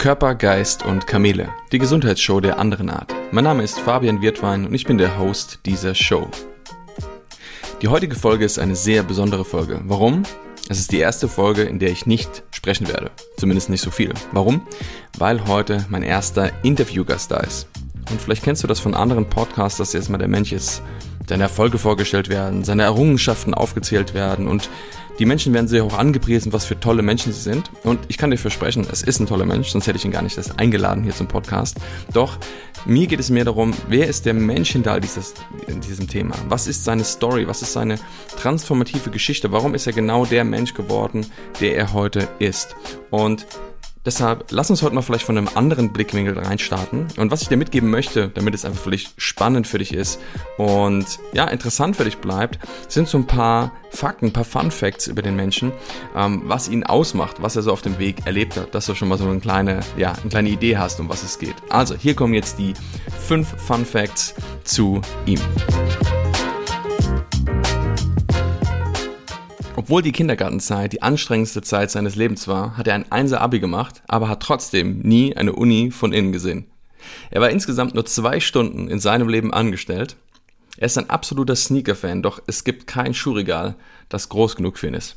Körper, Geist und Kamele, die Gesundheitsshow der anderen Art. Mein Name ist Fabian Wirtwein und ich bin der Host dieser Show. Die heutige Folge ist eine sehr besondere Folge. Warum? Es ist die erste Folge, in der ich nicht sprechen werde. Zumindest nicht so viel. Warum? Weil heute mein erster Interviewgast da ist. Und vielleicht kennst du das von anderen Podcasts, dass jetzt mal der Mensch ist, seine Erfolge vorgestellt werden, seine Errungenschaften aufgezählt werden und die Menschen werden sehr hoch angepriesen, was für tolle Menschen sie sind. Und ich kann dir versprechen, es ist ein toller Mensch, sonst hätte ich ihn gar nicht erst eingeladen hier zum Podcast. Doch mir geht es mehr darum, wer ist der Mensch hinter all dieses, diesem Thema? Was ist seine Story? Was ist seine transformative Geschichte? Warum ist er genau der Mensch geworden, der er heute ist? Und Deshalb lass uns heute mal vielleicht von einem anderen Blickwinkel reinstarten. Und was ich dir mitgeben möchte, damit es einfach vielleicht spannend für dich ist und ja, interessant für dich bleibt, sind so ein paar Fakten, ein paar Fun Facts über den Menschen, ähm, was ihn ausmacht, was er so auf dem Weg erlebt hat, dass du schon mal so eine kleine, ja, eine kleine Idee hast, um was es geht. Also, hier kommen jetzt die fünf Fun Facts zu ihm. Obwohl die Kindergartenzeit die anstrengendste Zeit seines Lebens war, hat er ein Einser-Abi gemacht, aber hat trotzdem nie eine Uni von innen gesehen. Er war insgesamt nur zwei Stunden in seinem Leben angestellt. Er ist ein absoluter Sneaker-Fan, doch es gibt kein Schuhregal, das groß genug für ihn ist.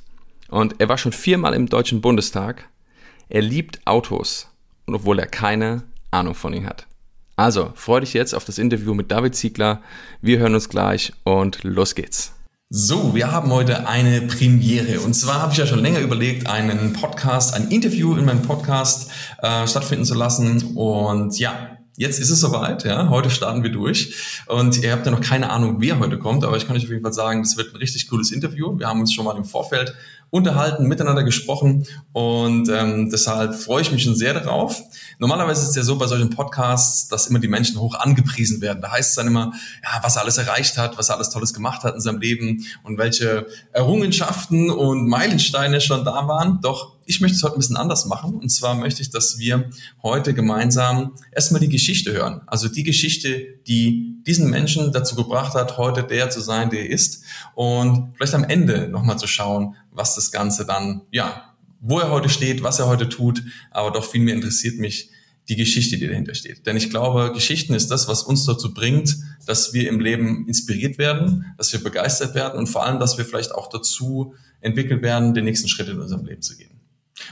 Und er war schon viermal im Deutschen Bundestag. Er liebt Autos, obwohl er keine Ahnung von ihnen hat. Also, freu dich jetzt auf das Interview mit David Ziegler. Wir hören uns gleich und los geht's. So, wir haben heute eine Premiere. Und zwar habe ich ja schon länger überlegt, einen Podcast, ein Interview in meinem Podcast äh, stattfinden zu lassen. Und ja, jetzt ist es soweit. Ja, heute starten wir durch. Und ihr habt ja noch keine Ahnung, wer heute kommt, aber ich kann euch auf jeden Fall sagen, das wird ein richtig cooles Interview. Wir haben uns schon mal im Vorfeld unterhalten, miteinander gesprochen und ähm, deshalb freue ich mich schon sehr darauf. Normalerweise ist es ja so bei solchen Podcasts, dass immer die Menschen hoch angepriesen werden. Da heißt es dann immer, ja, was er alles erreicht hat, was er alles Tolles gemacht hat in seinem Leben und welche Errungenschaften und Meilensteine schon da waren. Doch ich möchte es heute ein bisschen anders machen. Und zwar möchte ich, dass wir heute gemeinsam erstmal die Geschichte hören. Also die Geschichte, die diesen Menschen dazu gebracht hat, heute der zu sein, der er ist. Und vielleicht am Ende nochmal zu schauen, was das Ganze dann, ja, wo er heute steht, was er heute tut, aber doch viel mehr interessiert mich die Geschichte, die dahinter steht. Denn ich glaube, Geschichten ist das, was uns dazu bringt, dass wir im Leben inspiriert werden, dass wir begeistert werden und vor allem, dass wir vielleicht auch dazu entwickelt werden, den nächsten Schritt in unserem Leben zu gehen.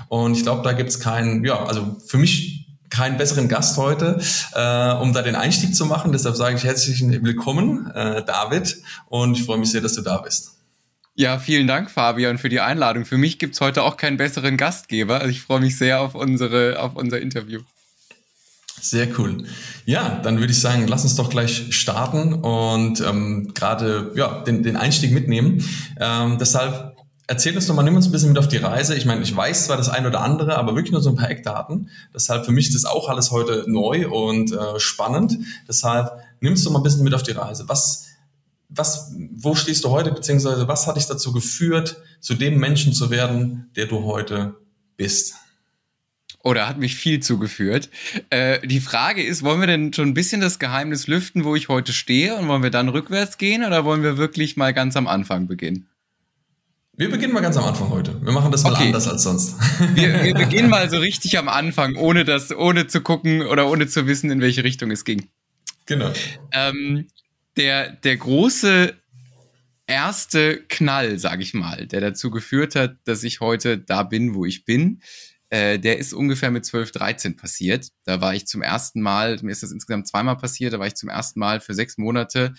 Und ich glaube, da gibt es keinen, ja, also für mich keinen besseren Gast heute, äh, um da den Einstieg zu machen. Deshalb sage ich herzlichen Willkommen, äh, David, und ich freue mich sehr, dass du da bist. Ja, vielen Dank, Fabian, für die Einladung. Für mich gibt's heute auch keinen besseren Gastgeber. Also ich freue mich sehr auf, unsere, auf unser Interview. Sehr cool. Ja, dann würde ich sagen, lass uns doch gleich starten und ähm, gerade ja, den, den Einstieg mitnehmen. Ähm, deshalb erzähl uns doch mal, nimm uns ein bisschen mit auf die Reise. Ich meine, ich weiß zwar das eine oder andere, aber wirklich nur so ein paar Eckdaten. Deshalb für mich ist das auch alles heute neu und äh, spannend. Deshalb nimmst du mal ein bisschen mit auf die Reise. Was was, wo stehst du heute, beziehungsweise was hat dich dazu geführt, zu dem Menschen zu werden, der du heute bist? Oder hat mich viel zugeführt. Äh, die Frage ist, wollen wir denn schon ein bisschen das Geheimnis lüften, wo ich heute stehe und wollen wir dann rückwärts gehen oder wollen wir wirklich mal ganz am Anfang beginnen? Wir beginnen mal ganz am Anfang heute. Wir machen das mal okay. anders als sonst. Wir, wir beginnen mal so richtig am Anfang, ohne das, ohne zu gucken oder ohne zu wissen, in welche Richtung es ging. Genau. Ähm, der, der große erste Knall, sag ich mal, der dazu geführt hat, dass ich heute da bin, wo ich bin, äh, der ist ungefähr mit 12, 13 passiert. Da war ich zum ersten Mal, mir ist das insgesamt zweimal passiert, da war ich zum ersten Mal für sechs Monate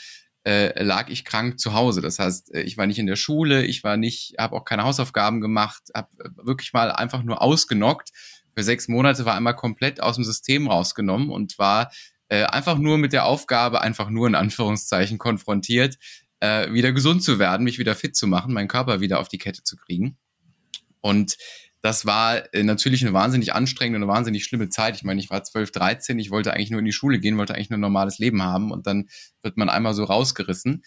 äh, lag ich krank zu Hause. Das heißt, äh, ich war nicht in der Schule, ich war nicht, habe auch keine Hausaufgaben gemacht, habe äh, wirklich mal einfach nur ausgenockt. Für sechs Monate war einmal komplett aus dem System rausgenommen und war äh, einfach nur mit der Aufgabe, einfach nur in Anführungszeichen konfrontiert, äh, wieder gesund zu werden, mich wieder fit zu machen, meinen Körper wieder auf die Kette zu kriegen. Und das war äh, natürlich eine wahnsinnig anstrengende, eine wahnsinnig schlimme Zeit. Ich meine, ich war 12, 13, ich wollte eigentlich nur in die Schule gehen, wollte eigentlich nur ein normales Leben haben und dann wird man einmal so rausgerissen.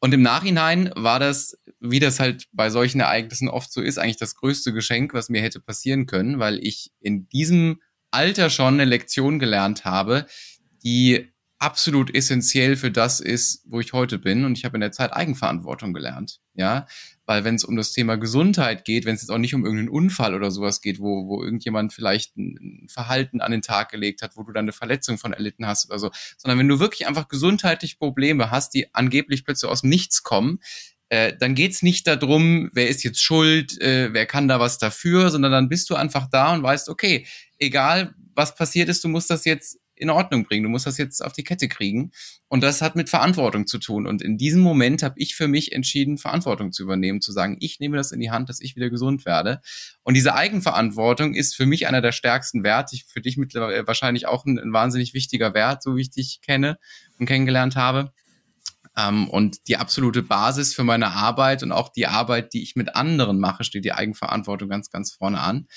Und im Nachhinein war das, wie das halt bei solchen Ereignissen oft so ist, eigentlich das größte Geschenk, was mir hätte passieren können, weil ich in diesem Alter schon eine Lektion gelernt habe, die absolut essentiell für das ist, wo ich heute bin. Und ich habe in der Zeit Eigenverantwortung gelernt. Ja, weil wenn es um das Thema Gesundheit geht, wenn es jetzt auch nicht um irgendeinen Unfall oder sowas geht, wo, wo irgendjemand vielleicht ein Verhalten an den Tag gelegt hat, wo du dann eine Verletzung von erlitten hast oder so, sondern wenn du wirklich einfach gesundheitliche Probleme hast, die angeblich plötzlich aus dem Nichts kommen, äh, dann geht's nicht darum, wer ist jetzt schuld, äh, wer kann da was dafür, sondern dann bist du einfach da und weißt, okay, egal was passiert ist, du musst das jetzt in Ordnung bringen. Du musst das jetzt auf die Kette kriegen. Und das hat mit Verantwortung zu tun. Und in diesem Moment habe ich für mich entschieden, Verantwortung zu übernehmen, zu sagen, ich nehme das in die Hand, dass ich wieder gesund werde. Und diese Eigenverantwortung ist für mich einer der stärksten Werte. Für dich mittlerweile wahrscheinlich auch ein, ein wahnsinnig wichtiger Wert, so wie ich dich kenne und kennengelernt habe. Um, und die absolute Basis für meine Arbeit und auch die Arbeit, die ich mit anderen mache, steht die Eigenverantwortung ganz, ganz vorne an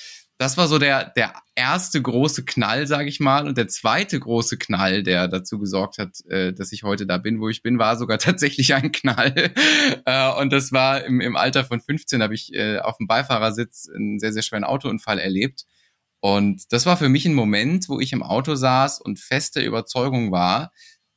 das war so der, der erste große Knall, sage ich mal. Und der zweite große Knall, der dazu gesorgt hat, äh, dass ich heute da bin, wo ich bin, war sogar tatsächlich ein Knall. äh, und das war im, im Alter von 15, habe ich äh, auf dem Beifahrersitz einen sehr, sehr schweren Autounfall erlebt. Und das war für mich ein Moment, wo ich im Auto saß und feste Überzeugung war,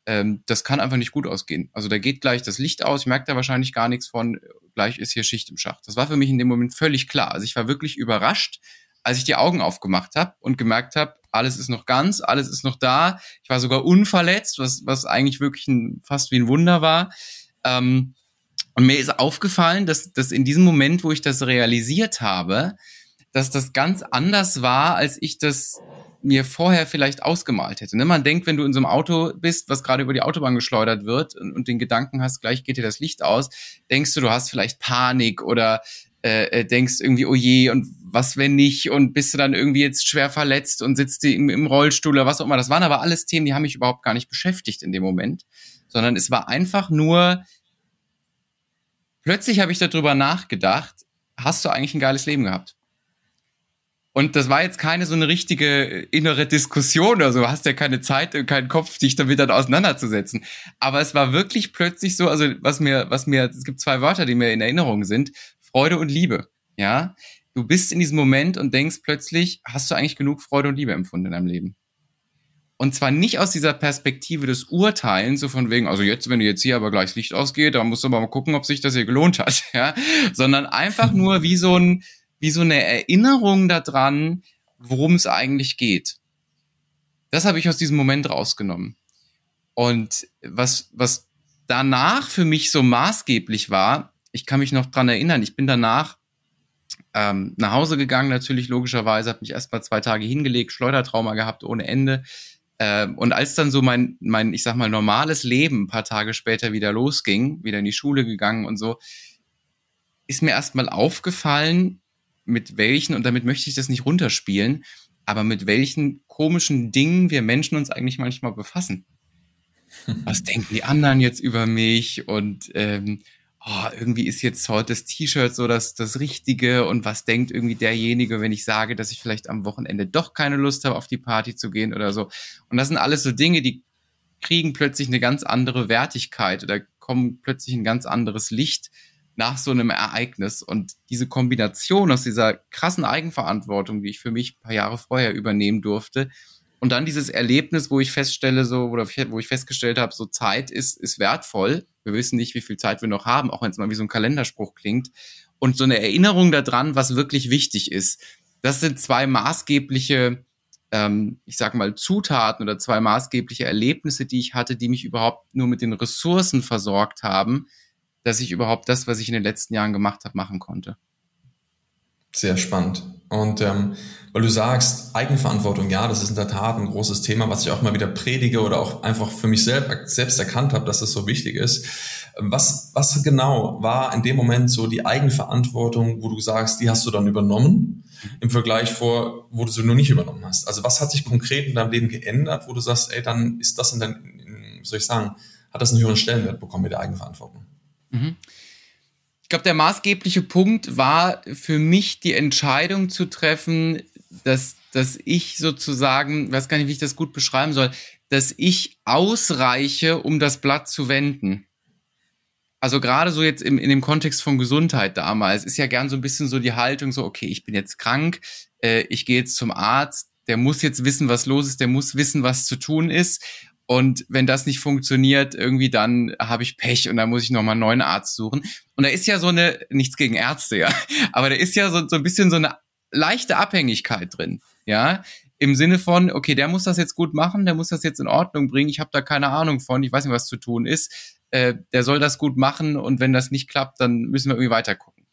ähm, das kann einfach nicht gut ausgehen. Also da geht gleich das Licht aus, ich merke da wahrscheinlich gar nichts von, gleich ist hier Schicht im Schacht. Das war für mich in dem Moment völlig klar. Also ich war wirklich überrascht, als ich die Augen aufgemacht habe und gemerkt habe, alles ist noch ganz, alles ist noch da. Ich war sogar unverletzt, was, was eigentlich wirklich ein, fast wie ein Wunder war. Ähm, und mir ist aufgefallen, dass, dass in diesem Moment, wo ich das realisiert habe, dass das ganz anders war, als ich das mir vorher vielleicht ausgemalt hätte. Ne? Man denkt, wenn du in so einem Auto bist, was gerade über die Autobahn geschleudert wird und, und den Gedanken hast, gleich geht dir das Licht aus, denkst du, du hast vielleicht Panik oder äh, äh, denkst irgendwie, oh je, und was wenn nicht, und bist du dann irgendwie jetzt schwer verletzt und sitzt im, im Rollstuhl oder was auch immer. Das waren aber alles Themen, die haben mich überhaupt gar nicht beschäftigt in dem Moment, sondern es war einfach nur, plötzlich habe ich darüber nachgedacht, hast du eigentlich ein geiles Leben gehabt? Und das war jetzt keine so eine richtige innere Diskussion oder so. Du hast ja keine Zeit und keinen Kopf, dich damit dann auseinanderzusetzen. Aber es war wirklich plötzlich so, also was mir, was mir, es gibt zwei Wörter, die mir in Erinnerung sind. Freude und Liebe. Ja, du bist in diesem Moment und denkst plötzlich, hast du eigentlich genug Freude und Liebe empfunden in deinem Leben? Und zwar nicht aus dieser Perspektive des Urteilens, so von wegen, also jetzt, wenn du jetzt hier aber gleich Licht ausgeht, dann musst du mal gucken, ob sich das hier gelohnt hat, ja, sondern einfach nur wie so ein, wie so eine Erinnerung daran, worum es eigentlich geht. Das habe ich aus diesem Moment rausgenommen. Und was, was danach für mich so maßgeblich war, ich kann mich noch dran erinnern, ich bin danach ähm, nach Hause gegangen, natürlich logischerweise, habe mich erst mal zwei Tage hingelegt, Schleudertrauma gehabt ohne Ende. Ähm, und als dann so mein, mein, ich sag mal, normales Leben ein paar Tage später wieder losging, wieder in die Schule gegangen und so, ist mir erstmal aufgefallen, mit welchen, und damit möchte ich das nicht runterspielen, aber mit welchen komischen Dingen wir Menschen uns eigentlich manchmal befassen. Was denken die anderen jetzt über mich? Und ähm, oh, irgendwie ist jetzt heute das T-Shirt so das, das Richtige und was denkt irgendwie derjenige, wenn ich sage, dass ich vielleicht am Wochenende doch keine Lust habe, auf die Party zu gehen oder so. Und das sind alles so Dinge, die kriegen plötzlich eine ganz andere Wertigkeit oder kommen plötzlich ein ganz anderes Licht nach so einem Ereignis. Und diese Kombination aus dieser krassen Eigenverantwortung, die ich für mich ein paar Jahre vorher übernehmen durfte, und dann dieses Erlebnis, wo ich feststelle, so, oder wo ich festgestellt habe, so Zeit ist, ist wertvoll. Wir wissen nicht, wie viel Zeit wir noch haben, auch wenn es mal wie so ein Kalenderspruch klingt. Und so eine Erinnerung daran, was wirklich wichtig ist. Das sind zwei maßgebliche, ähm, ich sag mal, Zutaten oder zwei maßgebliche Erlebnisse, die ich hatte, die mich überhaupt nur mit den Ressourcen versorgt haben, dass ich überhaupt das, was ich in den letzten Jahren gemacht habe, machen konnte. Sehr spannend. Und ähm, weil du sagst, Eigenverantwortung, ja, das ist in der Tat ein großes Thema, was ich auch mal wieder predige oder auch einfach für mich selbst, selbst erkannt habe, dass das so wichtig ist. Was, was genau war in dem Moment so die Eigenverantwortung, wo du sagst, die hast du dann übernommen im Vergleich vor, wo du sie nur nicht übernommen hast? Also was hat sich konkret in deinem Leben geändert, wo du sagst, ey, dann ist das in dein, wie soll ich sagen, hat das einen höheren Stellenwert bekommen mit der Eigenverantwortung? Mhm. Ich glaube, der maßgebliche Punkt war für mich die Entscheidung zu treffen, dass, dass ich sozusagen, weiß gar nicht, wie ich das gut beschreiben soll, dass ich ausreiche, um das Blatt zu wenden. Also gerade so jetzt im, in dem Kontext von Gesundheit damals ist ja gern so ein bisschen so die Haltung so, okay, ich bin jetzt krank, äh, ich gehe jetzt zum Arzt, der muss jetzt wissen, was los ist, der muss wissen, was zu tun ist. Und wenn das nicht funktioniert, irgendwie dann habe ich Pech und dann muss ich nochmal einen neuen Arzt suchen. Und da ist ja so eine, nichts gegen Ärzte, ja, aber da ist ja so, so ein bisschen so eine leichte Abhängigkeit drin, ja. Im Sinne von, okay, der muss das jetzt gut machen, der muss das jetzt in Ordnung bringen, ich habe da keine Ahnung von, ich weiß nicht, was zu tun ist. Äh, der soll das gut machen und wenn das nicht klappt, dann müssen wir irgendwie weiter gucken.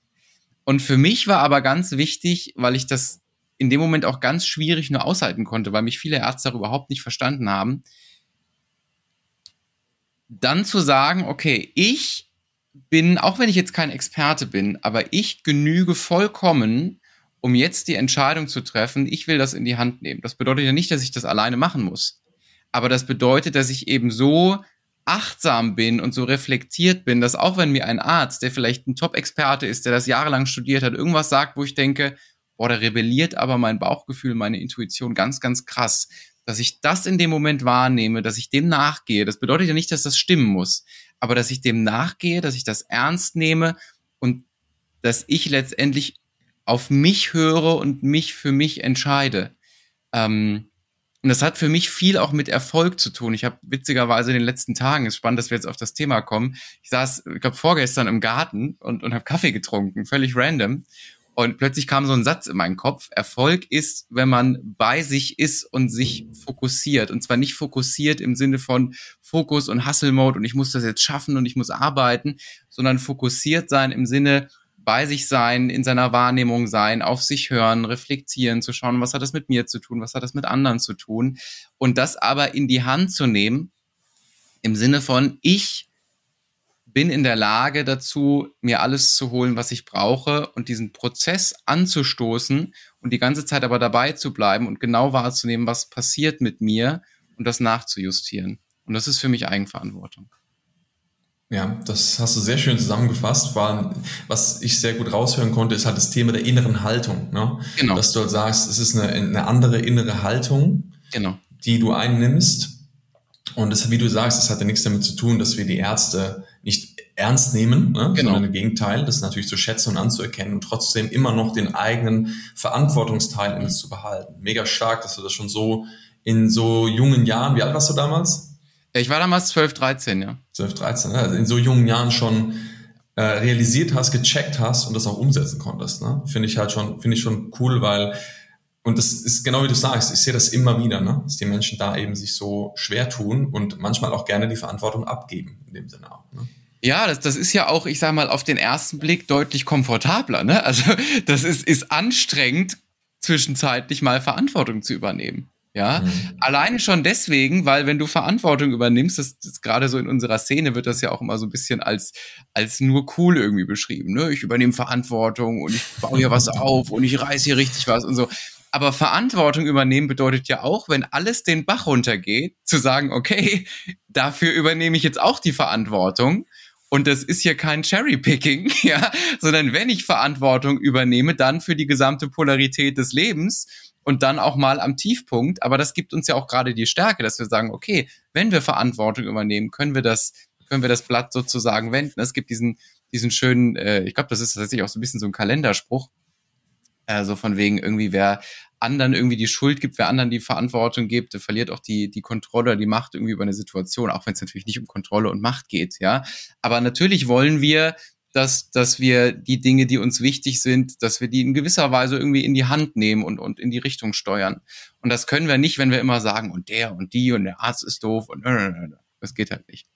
Und für mich war aber ganz wichtig, weil ich das in dem Moment auch ganz schwierig nur aushalten konnte, weil mich viele Ärzte auch überhaupt nicht verstanden haben, dann zu sagen, okay, ich bin, auch wenn ich jetzt kein Experte bin, aber ich genüge vollkommen, um jetzt die Entscheidung zu treffen, ich will das in die Hand nehmen. Das bedeutet ja nicht, dass ich das alleine machen muss. Aber das bedeutet, dass ich eben so achtsam bin und so reflektiert bin, dass auch wenn mir ein Arzt, der vielleicht ein Top-Experte ist, der das jahrelang studiert hat, irgendwas sagt, wo ich denke, boah, da rebelliert aber mein Bauchgefühl, meine Intuition ganz, ganz krass dass ich das in dem Moment wahrnehme, dass ich dem nachgehe. Das bedeutet ja nicht, dass das stimmen muss, aber dass ich dem nachgehe, dass ich das ernst nehme und dass ich letztendlich auf mich höre und mich für mich entscheide. Ähm, und das hat für mich viel auch mit Erfolg zu tun. Ich habe witzigerweise in den letzten Tagen, ist spannend, dass wir jetzt auf das Thema kommen. Ich saß, ich glaube, vorgestern im Garten und, und habe Kaffee getrunken, völlig random. Und plötzlich kam so ein Satz in meinen Kopf. Erfolg ist, wenn man bei sich ist und sich fokussiert. Und zwar nicht fokussiert im Sinne von Fokus und Hustle Mode und ich muss das jetzt schaffen und ich muss arbeiten, sondern fokussiert sein im Sinne bei sich sein, in seiner Wahrnehmung sein, auf sich hören, reflektieren, zu schauen, was hat das mit mir zu tun, was hat das mit anderen zu tun. Und das aber in die Hand zu nehmen, im Sinne von, ich bin in der Lage dazu, mir alles zu holen, was ich brauche und diesen Prozess anzustoßen und die ganze Zeit aber dabei zu bleiben und genau wahrzunehmen, was passiert mit mir und das nachzujustieren. Und das ist für mich Eigenverantwortung. Ja, das hast du sehr schön zusammengefasst. War, was ich sehr gut raushören konnte, ist halt das Thema der inneren Haltung. Ne? Genau. Dass du halt sagst, es ist eine, eine andere innere Haltung, genau. die du einnimmst. Und das, wie du sagst, das hat ja nichts damit zu tun, dass wir die Ärzte nicht ernst nehmen, ne? genau. sondern im Gegenteil, das natürlich zu schätzen und anzuerkennen und trotzdem immer noch den eigenen Verantwortungsteil in es zu behalten. Mega stark, dass du das schon so in so jungen Jahren, wie alt warst du damals? Ich war damals 12, 13, ja. 12, 13, ne? also in so jungen Jahren schon äh, realisiert hast, gecheckt hast und das auch umsetzen konntest. Ne? Finde ich halt schon, finde ich schon cool, weil und das ist genau wie du sagst, ich sehe das immer wieder, ne? dass die Menschen da eben sich so schwer tun und manchmal auch gerne die Verantwortung abgeben, in dem Sinne auch. Ne? Ja, das, das ist ja auch, ich sag mal, auf den ersten Blick deutlich komfortabler. Ne? Also das ist, ist anstrengend, zwischenzeitlich mal Verantwortung zu übernehmen. Ja, mhm. alleine schon deswegen, weil wenn du Verantwortung übernimmst, das, das gerade so in unserer Szene wird das ja auch immer so ein bisschen als als nur cool irgendwie beschrieben. Ne? Ich übernehme Verantwortung und ich baue hier was auf und ich reiß hier richtig was und so. Aber Verantwortung übernehmen bedeutet ja auch, wenn alles den Bach runtergeht, zu sagen, okay, dafür übernehme ich jetzt auch die Verantwortung. Und das ist hier kein Cherry-Picking, ja, sondern wenn ich Verantwortung übernehme, dann für die gesamte Polarität des Lebens und dann auch mal am Tiefpunkt. Aber das gibt uns ja auch gerade die Stärke, dass wir sagen, okay, wenn wir Verantwortung übernehmen, können wir das, können wir das Blatt sozusagen wenden. Es gibt diesen, diesen schönen, äh, ich glaube, das ist tatsächlich auch so ein bisschen so ein Kalenderspruch, also von wegen irgendwie, wer anderen irgendwie die Schuld gibt, wer anderen die Verantwortung gibt, der verliert auch die, die Kontrolle, die Macht irgendwie über eine Situation, auch wenn es natürlich nicht um Kontrolle und Macht geht, ja. Aber natürlich wollen wir, dass, dass wir die Dinge, die uns wichtig sind, dass wir die in gewisser Weise irgendwie in die Hand nehmen und, und in die Richtung steuern. Und das können wir nicht, wenn wir immer sagen, und der und die und der Arzt ist doof und das geht halt nicht.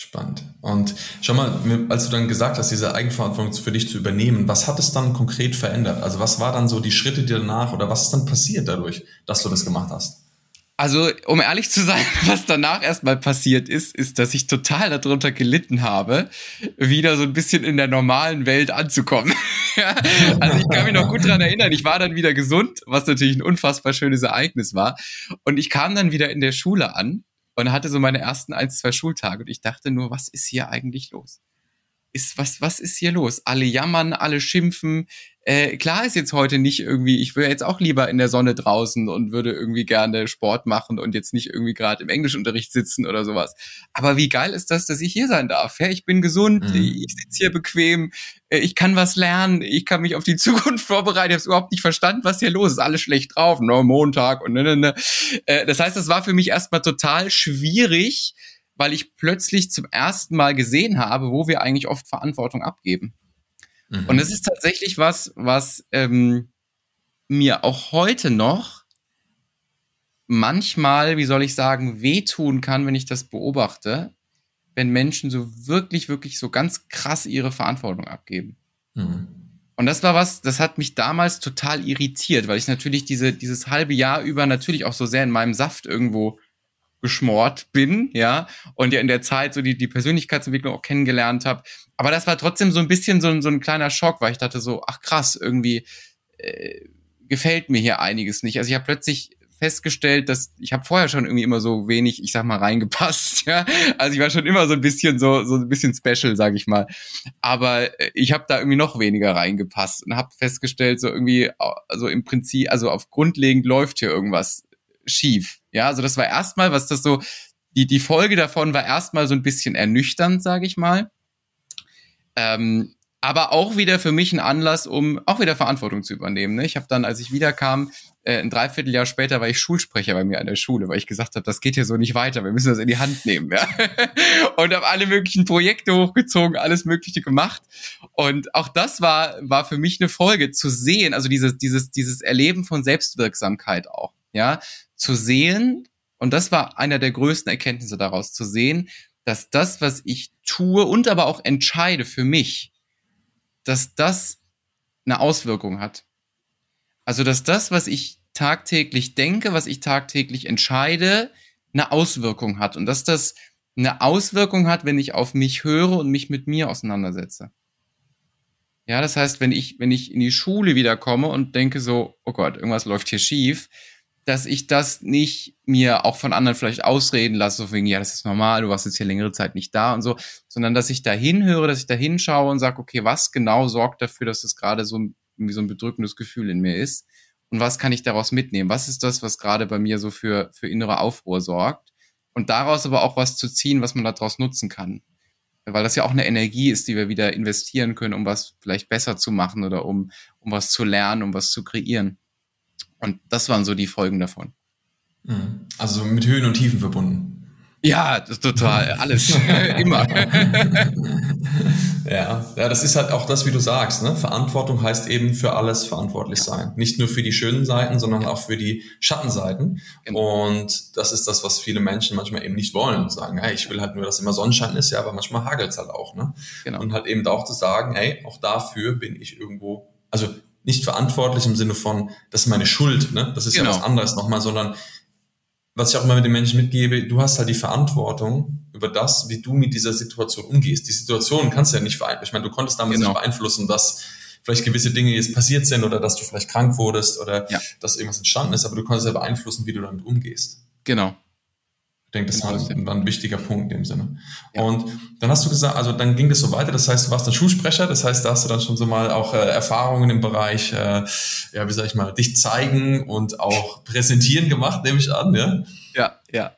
Spannend. Und schau mal, als du dann gesagt hast, diese Eigenverantwortung für dich zu übernehmen, was hat es dann konkret verändert? Also was war dann so die Schritte die danach oder was ist dann passiert dadurch, dass du das gemacht hast? Also, um ehrlich zu sein, was danach erstmal passiert ist, ist, dass ich total darunter gelitten habe, wieder so ein bisschen in der normalen Welt anzukommen. also ich kann mich noch gut dran erinnern, ich war dann wieder gesund, was natürlich ein unfassbar schönes Ereignis war. Und ich kam dann wieder in der Schule an und hatte so meine ersten ein, zwei Schultage und ich dachte nur, was ist hier eigentlich los? Ist, was, was ist hier los? Alle jammern, alle schimpfen, äh, klar ist jetzt heute nicht irgendwie, ich wäre jetzt auch lieber in der Sonne draußen und würde irgendwie gerne Sport machen und jetzt nicht irgendwie gerade im Englischunterricht sitzen oder sowas. Aber wie geil ist das, dass ich hier sein darf? Ja, ich bin gesund, mhm. ich sitze hier bequem, äh, ich kann was lernen, ich kann mich auf die Zukunft vorbereiten. Ich habe überhaupt nicht verstanden, was hier los ist. Alles schlecht drauf, ne, Montag und ne, ne, ne. Äh, das heißt, das war für mich erstmal total schwierig, weil ich plötzlich zum ersten Mal gesehen habe, wo wir eigentlich oft Verantwortung abgeben. Mhm. Und es ist tatsächlich was, was ähm, mir auch heute noch manchmal, wie soll ich sagen, wehtun kann, wenn ich das beobachte, wenn Menschen so wirklich, wirklich so ganz krass ihre Verantwortung abgeben. Mhm. Und das war was, das hat mich damals total irritiert, weil ich natürlich diese, dieses halbe Jahr über natürlich auch so sehr in meinem Saft irgendwo geschmort bin, ja, und ja in der Zeit so die, die Persönlichkeitsentwicklung auch kennengelernt habe. Aber das war trotzdem so ein bisschen so, ein so ein kleiner Schock, weil ich dachte so, ach krass, irgendwie äh, gefällt mir hier einiges nicht. Also ich habe plötzlich festgestellt, dass ich habe vorher schon irgendwie immer so wenig, ich sag mal, reingepasst. Ja? Also ich war schon immer so ein bisschen so so ein bisschen special, sage ich mal. Aber äh, ich habe da irgendwie noch weniger reingepasst und habe festgestellt, so irgendwie, also im Prinzip, also auf grundlegend läuft hier irgendwas schief. Ja, also das war erstmal, was das so die die Folge davon war erstmal so ein bisschen ernüchternd, sage ich mal. Ähm, aber auch wieder für mich ein Anlass, um auch wieder Verantwortung zu übernehmen. Ne? Ich habe dann, als ich wiederkam, äh, ein Dreivierteljahr später war ich Schulsprecher bei mir an der Schule, weil ich gesagt habe, das geht hier so nicht weiter, wir müssen das in die Hand nehmen. Ja? und habe alle möglichen Projekte hochgezogen, alles Mögliche gemacht. Und auch das war, war für mich eine Folge zu sehen, also dieses, dieses, dieses Erleben von Selbstwirksamkeit auch, ja, zu sehen. Und das war einer der größten Erkenntnisse daraus, zu sehen, dass das, was ich tue und aber auch entscheide für mich, dass das eine Auswirkung hat. Also, dass das, was ich tagtäglich denke, was ich tagtäglich entscheide, eine Auswirkung hat und dass das eine Auswirkung hat, wenn ich auf mich höre und mich mit mir auseinandersetze. Ja, das heißt, wenn ich, wenn ich in die Schule wiederkomme und denke so, oh Gott, irgendwas läuft hier schief, dass ich das nicht mir auch von anderen vielleicht ausreden lasse, so wegen, ja, das ist normal, du warst jetzt hier längere Zeit nicht da und so, sondern dass ich da hinhöre, dass ich da hinschaue und sage, okay, was genau sorgt dafür, dass es gerade so so ein bedrückendes Gefühl in mir ist und was kann ich daraus mitnehmen? Was ist das, was gerade bei mir so für, für innere Aufruhr sorgt? Und daraus aber auch was zu ziehen, was man daraus nutzen kann. Weil das ja auch eine Energie ist, die wir wieder investieren können, um was vielleicht besser zu machen oder um, um was zu lernen, um was zu kreieren. Und das waren so die Folgen davon. Mhm. Also mit Höhen und Tiefen verbunden. Ja, total, alles, immer. ja, ja, das ist halt auch das, wie du sagst. Ne? Verantwortung heißt eben für alles verantwortlich sein. Nicht nur für die schönen Seiten, sondern auch für die Schattenseiten. Genau. Und das ist das, was viele Menschen manchmal eben nicht wollen. Sagen, hey, ich will halt nur, dass immer Sonnenschein ist, ja, aber manchmal hagelt es halt auch. Ne? Genau. Und halt eben auch zu sagen, hey, auch dafür bin ich irgendwo, also nicht verantwortlich im Sinne von, das ist meine Schuld, ne? Das ist genau. ja was anderes nochmal, sondern was ich auch immer mit den Menschen mitgebe, du hast halt die Verantwortung über das, wie du mit dieser Situation umgehst. Die Situation kannst du ja nicht beeinflussen. Ich meine, du konntest damals genau. nicht beeinflussen, dass vielleicht gewisse Dinge jetzt passiert sind oder dass du vielleicht krank wurdest oder ja. dass irgendwas entstanden ist, aber du konntest ja beeinflussen, wie du damit umgehst. Genau. Ich denke, das genau, war, war, ein wichtiger Punkt in dem Sinne. Ja. Und dann hast du gesagt, also dann ging das so weiter, das heißt, du warst dann Schulsprecher, das heißt, da hast du dann schon so mal auch äh, Erfahrungen im Bereich, äh, ja, wie sag ich mal, dich zeigen und auch präsentieren gemacht, nehme ich an, ja? Ja, ja.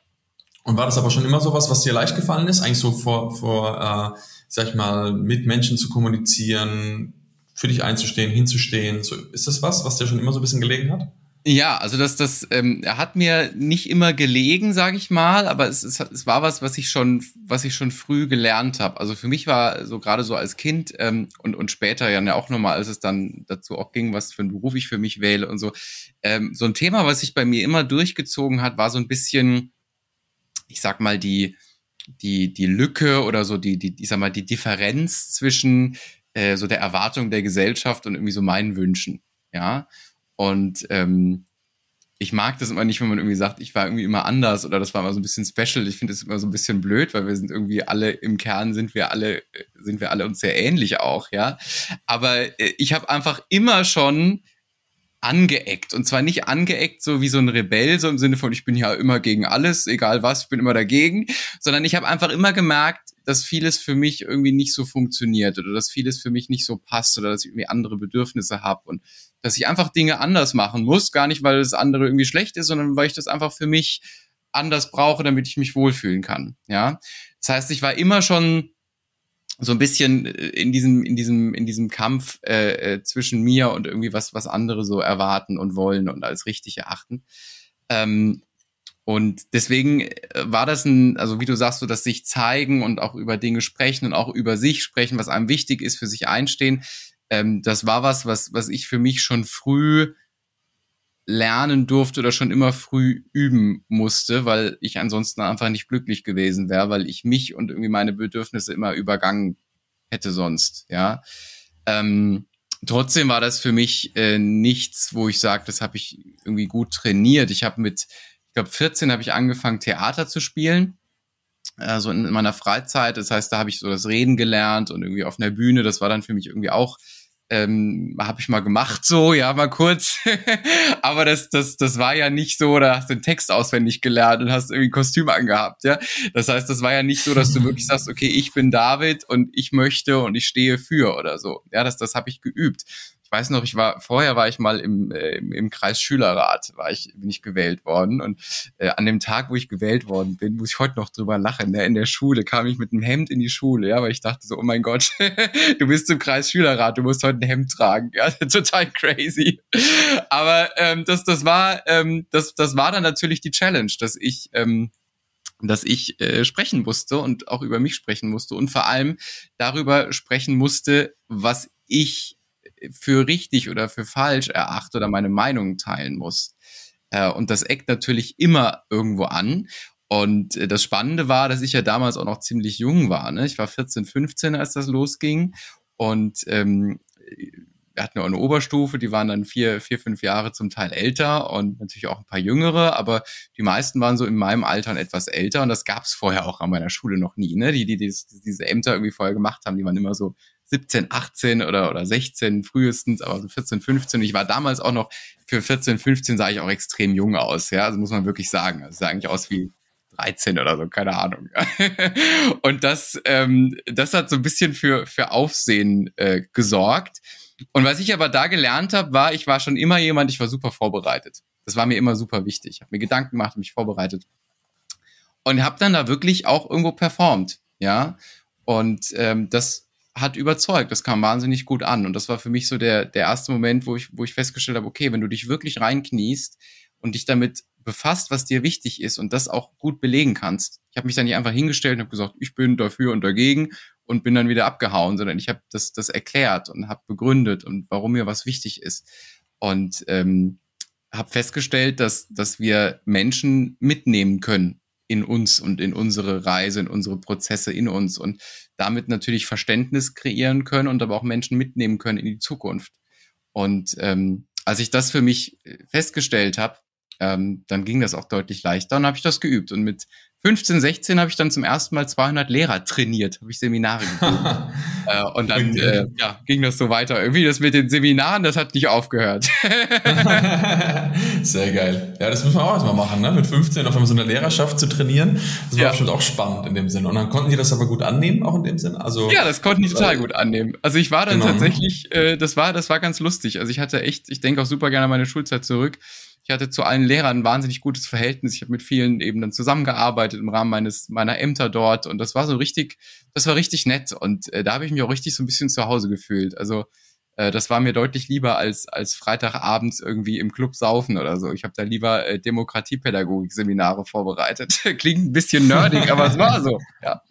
Und war das aber schon immer so was, was dir leicht gefallen ist, eigentlich so vor, vor äh, sag ich mal, mit Menschen zu kommunizieren, für dich einzustehen, hinzustehen, so, ist das was, was dir schon immer so ein bisschen gelegen hat? Ja, also das, das ähm, hat mir nicht immer gelegen, sage ich mal, aber es, es, es war was, was ich schon, was ich schon früh gelernt habe. Also für mich war so gerade so als Kind ähm, und und später ja auch nochmal, als es dann dazu auch ging, was für einen Beruf ich für mich wähle und so, ähm, so ein Thema, was sich bei mir immer durchgezogen hat, war so ein bisschen, ich sag mal die die die Lücke oder so die die ich sag mal die Differenz zwischen äh, so der Erwartung der Gesellschaft und irgendwie so meinen Wünschen, ja. Und ähm, ich mag das immer nicht, wenn man irgendwie sagt, ich war irgendwie immer anders oder das war immer so ein bisschen special. Ich finde das immer so ein bisschen blöd, weil wir sind irgendwie alle im Kern sind wir alle sind wir alle uns sehr ähnlich auch, ja. Aber äh, ich habe einfach immer schon angeeckt und zwar nicht angeeckt so wie so ein Rebell so im Sinne von ich bin ja immer gegen alles, egal was, ich bin immer dagegen, sondern ich habe einfach immer gemerkt, dass vieles für mich irgendwie nicht so funktioniert oder dass vieles für mich nicht so passt oder dass ich irgendwie andere Bedürfnisse habe und dass ich einfach Dinge anders machen muss, gar nicht, weil das andere irgendwie schlecht ist, sondern weil ich das einfach für mich anders brauche, damit ich mich wohlfühlen kann. Ja, das heißt, ich war immer schon so ein bisschen äh, in diesem in diesem in diesem Kampf äh, äh, zwischen mir und irgendwie was was andere so erwarten und wollen und als richtig erachten. Ähm, und deswegen äh, war das ein, also wie du sagst, so das sich zeigen und auch über Dinge sprechen und auch über sich sprechen, was einem wichtig ist, für sich einstehen. Ähm, das war was, was, was ich für mich schon früh lernen durfte oder schon immer früh üben musste, weil ich ansonsten einfach nicht glücklich gewesen wäre, weil ich mich und irgendwie meine Bedürfnisse immer übergangen hätte sonst, ja. Ähm, trotzdem war das für mich äh, nichts, wo ich sage, das habe ich irgendwie gut trainiert. Ich habe mit, ich glaube, 14 habe ich angefangen, Theater zu spielen. Also in meiner Freizeit. Das heißt, da habe ich so das Reden gelernt und irgendwie auf einer Bühne. Das war dann für mich irgendwie auch ähm, habe ich mal gemacht, so, ja, mal kurz. Aber das, das, das war ja nicht so, da hast du den Text auswendig gelernt und hast irgendwie ein Kostüm angehabt, ja. Das heißt, das war ja nicht so, dass du wirklich sagst, okay, ich bin David und ich möchte und ich stehe für oder so. Ja, das, das habe ich geübt weiß noch, ich war vorher war ich mal im, äh, im, im Kreis Schülerrat, war ich bin ich gewählt worden und äh, an dem Tag, wo ich gewählt worden bin, muss ich heute noch drüber lachen. Ne? In der Schule kam ich mit einem Hemd in die Schule, ja, weil ich dachte so, oh mein Gott, du bist im Kreis Schülerrat, du musst heute ein Hemd tragen, ja, total crazy. Aber ähm, das das war ähm, das das war dann natürlich die Challenge, dass ich ähm, dass ich äh, sprechen musste und auch über mich sprechen musste und vor allem darüber sprechen musste, was ich für richtig oder für falsch erachte oder meine Meinung teilen muss. Äh, und das eckt natürlich immer irgendwo an. Und äh, das Spannende war, dass ich ja damals auch noch ziemlich jung war. Ne? Ich war 14, 15, als das losging. Und ähm, wir hatten auch eine Oberstufe, die waren dann vier, vier, fünf Jahre zum Teil älter und natürlich auch ein paar jüngere, aber die meisten waren so in meinem Alter und etwas älter und das gab es vorher auch an meiner Schule noch nie. Ne? Die, die, die diese Ämter irgendwie vorher gemacht haben, die waren immer so 17, 18 oder, oder 16 frühestens, aber so 14, 15. Ich war damals auch noch, für 14, 15 sah ich auch extrem jung aus, ja, also muss man wirklich sagen. Also sah eigentlich aus wie 13 oder so, keine Ahnung. und das, ähm, das hat so ein bisschen für, für Aufsehen äh, gesorgt. Und was ich aber da gelernt habe, war, ich war schon immer jemand, ich war super vorbereitet. Das war mir immer super wichtig. Ich habe mir Gedanken gemacht, mich vorbereitet. Und habe dann da wirklich auch irgendwo performt, ja. Und ähm, das hat überzeugt. Das kam wahnsinnig gut an. Und das war für mich so der, der erste Moment, wo ich, wo ich festgestellt habe, okay, wenn du dich wirklich reinkniest und dich damit befasst, was dir wichtig ist und das auch gut belegen kannst. Ich habe mich dann nicht einfach hingestellt und habe gesagt, ich bin dafür und dagegen und bin dann wieder abgehauen, sondern ich habe das, das erklärt und habe begründet und warum mir was wichtig ist. Und ähm, habe festgestellt, dass, dass wir Menschen mitnehmen können in uns und in unsere Reise, in unsere Prozesse in uns und damit natürlich Verständnis kreieren können und aber auch Menschen mitnehmen können in die Zukunft. Und ähm, als ich das für mich festgestellt habe, ähm, dann ging das auch deutlich leichter und habe ich das geübt. Und mit 15, 16 habe ich dann zum ersten Mal 200 Lehrer trainiert, habe ich Seminare gegeben. äh, und dann äh, ja, ging das so weiter. Irgendwie das mit den Seminaren, das hat nicht aufgehört. Sehr geil. Ja, das müssen wir auch erstmal machen, ne? mit 15 auf einmal so eine Lehrerschaft zu trainieren. Das war ja. bestimmt auch spannend in dem Sinne. Und dann konnten die das aber gut annehmen, auch in dem Sinne? Also, ja, das konnten die total gut annehmen. Also ich war dann genau. tatsächlich, äh, das war, das war ganz lustig. Also ich hatte echt, ich denke auch super gerne meine Schulzeit zurück ich hatte zu allen Lehrern ein wahnsinnig gutes Verhältnis. Ich habe mit vielen eben dann zusammengearbeitet im Rahmen meines meiner Ämter dort und das war so richtig, das war richtig nett und äh, da habe ich mich auch richtig so ein bisschen zu Hause gefühlt. Also äh, das war mir deutlich lieber als als Freitagabends irgendwie im Club saufen oder so. Ich habe da lieber äh, Demokratiepädagogik-Seminare vorbereitet. Klingt ein bisschen nerdig, aber es war so. Ja.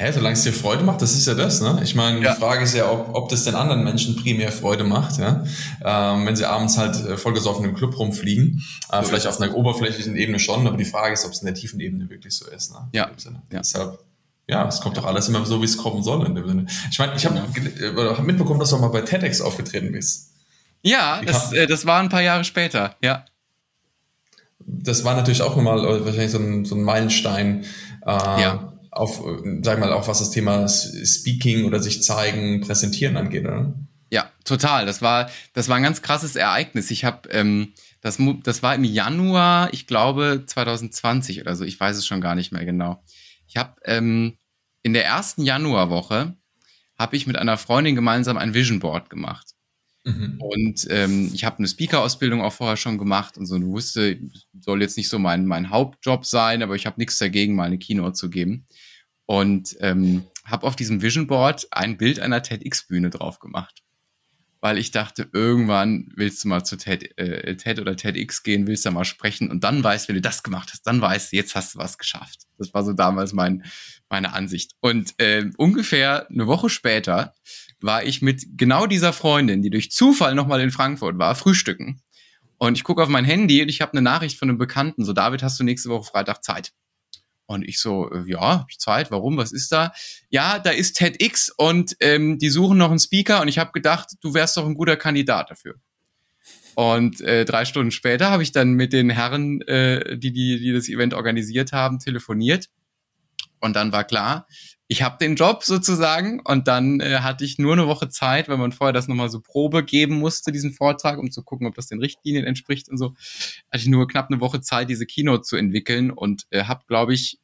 Hä, solange es dir Freude macht, das ist ja das, ne? Ich meine, ja. die Frage ist ja, ob, ob das den anderen Menschen primär Freude macht, ja? Ähm, wenn sie abends halt äh, vollgesoffen im Club rumfliegen. Äh, vielleicht auf einer oberflächlichen Ebene schon, aber die Frage ist, ob es in der tiefen Ebene wirklich so ist, ne? Ja. ja. Deshalb, ja, es kommt doch alles immer so, wie es kommen soll in dem Sinne. Ich meine, ich habe ja. hab mitbekommen, dass du auch mal bei TEDx aufgetreten bist. Ja, das, äh, das war ein paar Jahre später, ja. Das war natürlich auch nochmal äh, wahrscheinlich so ein, so ein Meilenstein. Äh, ja auf, sag mal, auch was das Thema Speaking oder sich zeigen, präsentieren angeht, oder? Ja, total. Das war, das war ein ganz krasses Ereignis. Ich habe, ähm, das, das war im Januar, ich glaube 2020 oder so. Ich weiß es schon gar nicht mehr genau. Ich habe ähm, in der ersten Januarwoche habe ich mit einer Freundin gemeinsam ein Vision Board gemacht. Mhm. Und ähm, ich habe eine Speaker-Ausbildung auch vorher schon gemacht und so und wusste, soll jetzt nicht so mein, mein Hauptjob sein, aber ich habe nichts dagegen, mal eine Keynote zu geben. Und ähm, habe auf diesem Vision Board ein Bild einer TEDx-Bühne drauf gemacht weil ich dachte, irgendwann willst du mal zu TED, äh, TED oder TEDx gehen, willst du mal sprechen und dann weißt, wenn du das gemacht hast, dann weißt du, jetzt hast du was geschafft. Das war so damals mein, meine Ansicht. Und äh, ungefähr eine Woche später war ich mit genau dieser Freundin, die durch Zufall nochmal in Frankfurt war, frühstücken. Und ich gucke auf mein Handy und ich habe eine Nachricht von einem Bekannten, so David, hast du nächste Woche Freitag Zeit? Und ich so, äh, ja, hab ich Zeit, warum, was ist da? Ja, da ist TEDx und ähm, die suchen noch einen Speaker und ich habe gedacht, du wärst doch ein guter Kandidat dafür. Und äh, drei Stunden später habe ich dann mit den Herren, äh, die, die, die das Event organisiert haben, telefoniert. Und dann war klar, ich habe den Job sozusagen und dann äh, hatte ich nur eine Woche Zeit, weil man vorher das nochmal so Probe geben musste, diesen Vortrag, um zu gucken, ob das den Richtlinien entspricht und so. Hatte ich nur knapp eine Woche Zeit, diese Keynote zu entwickeln und äh, habe, glaube ich,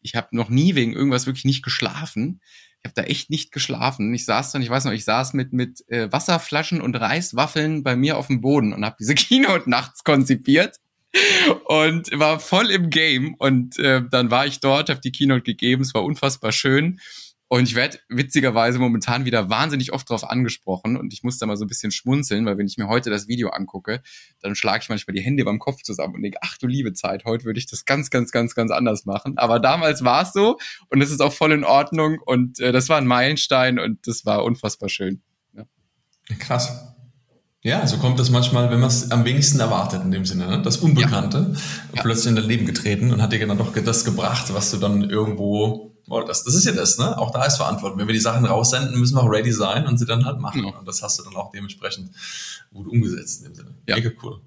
ich habe noch nie wegen irgendwas wirklich nicht geschlafen. Ich habe da echt nicht geschlafen. Ich saß dann, ich weiß noch, ich saß mit mit äh, Wasserflaschen und Reiswaffeln bei mir auf dem Boden und habe diese Keynote nachts konzipiert und war voll im Game. Und äh, dann war ich dort, habe die Keynote gegeben. Es war unfassbar schön. Und ich werde witzigerweise momentan wieder wahnsinnig oft drauf angesprochen und ich muss da mal so ein bisschen schmunzeln, weil wenn ich mir heute das Video angucke, dann schlage ich manchmal die Hände beim Kopf zusammen und denke, ach du liebe Zeit, heute würde ich das ganz, ganz, ganz, ganz anders machen. Aber damals war es so und es ist auch voll in Ordnung und äh, das war ein Meilenstein und das war unfassbar schön. Ja. Krass. Ja, so kommt es manchmal, wenn man es am wenigsten erwartet in dem Sinne. Ne? Das Unbekannte ja. plötzlich in dein Leben getreten und hat dir genau doch das gebracht, was du dann irgendwo wolltest. Das ist ja das, ne? Auch da ist Verantwortung. Wenn wir die Sachen raussenden, müssen wir auch ready sein und sie dann halt machen. Ja. Und das hast du dann auch dementsprechend gut umgesetzt in dem Sinne. Ja. Mega cool.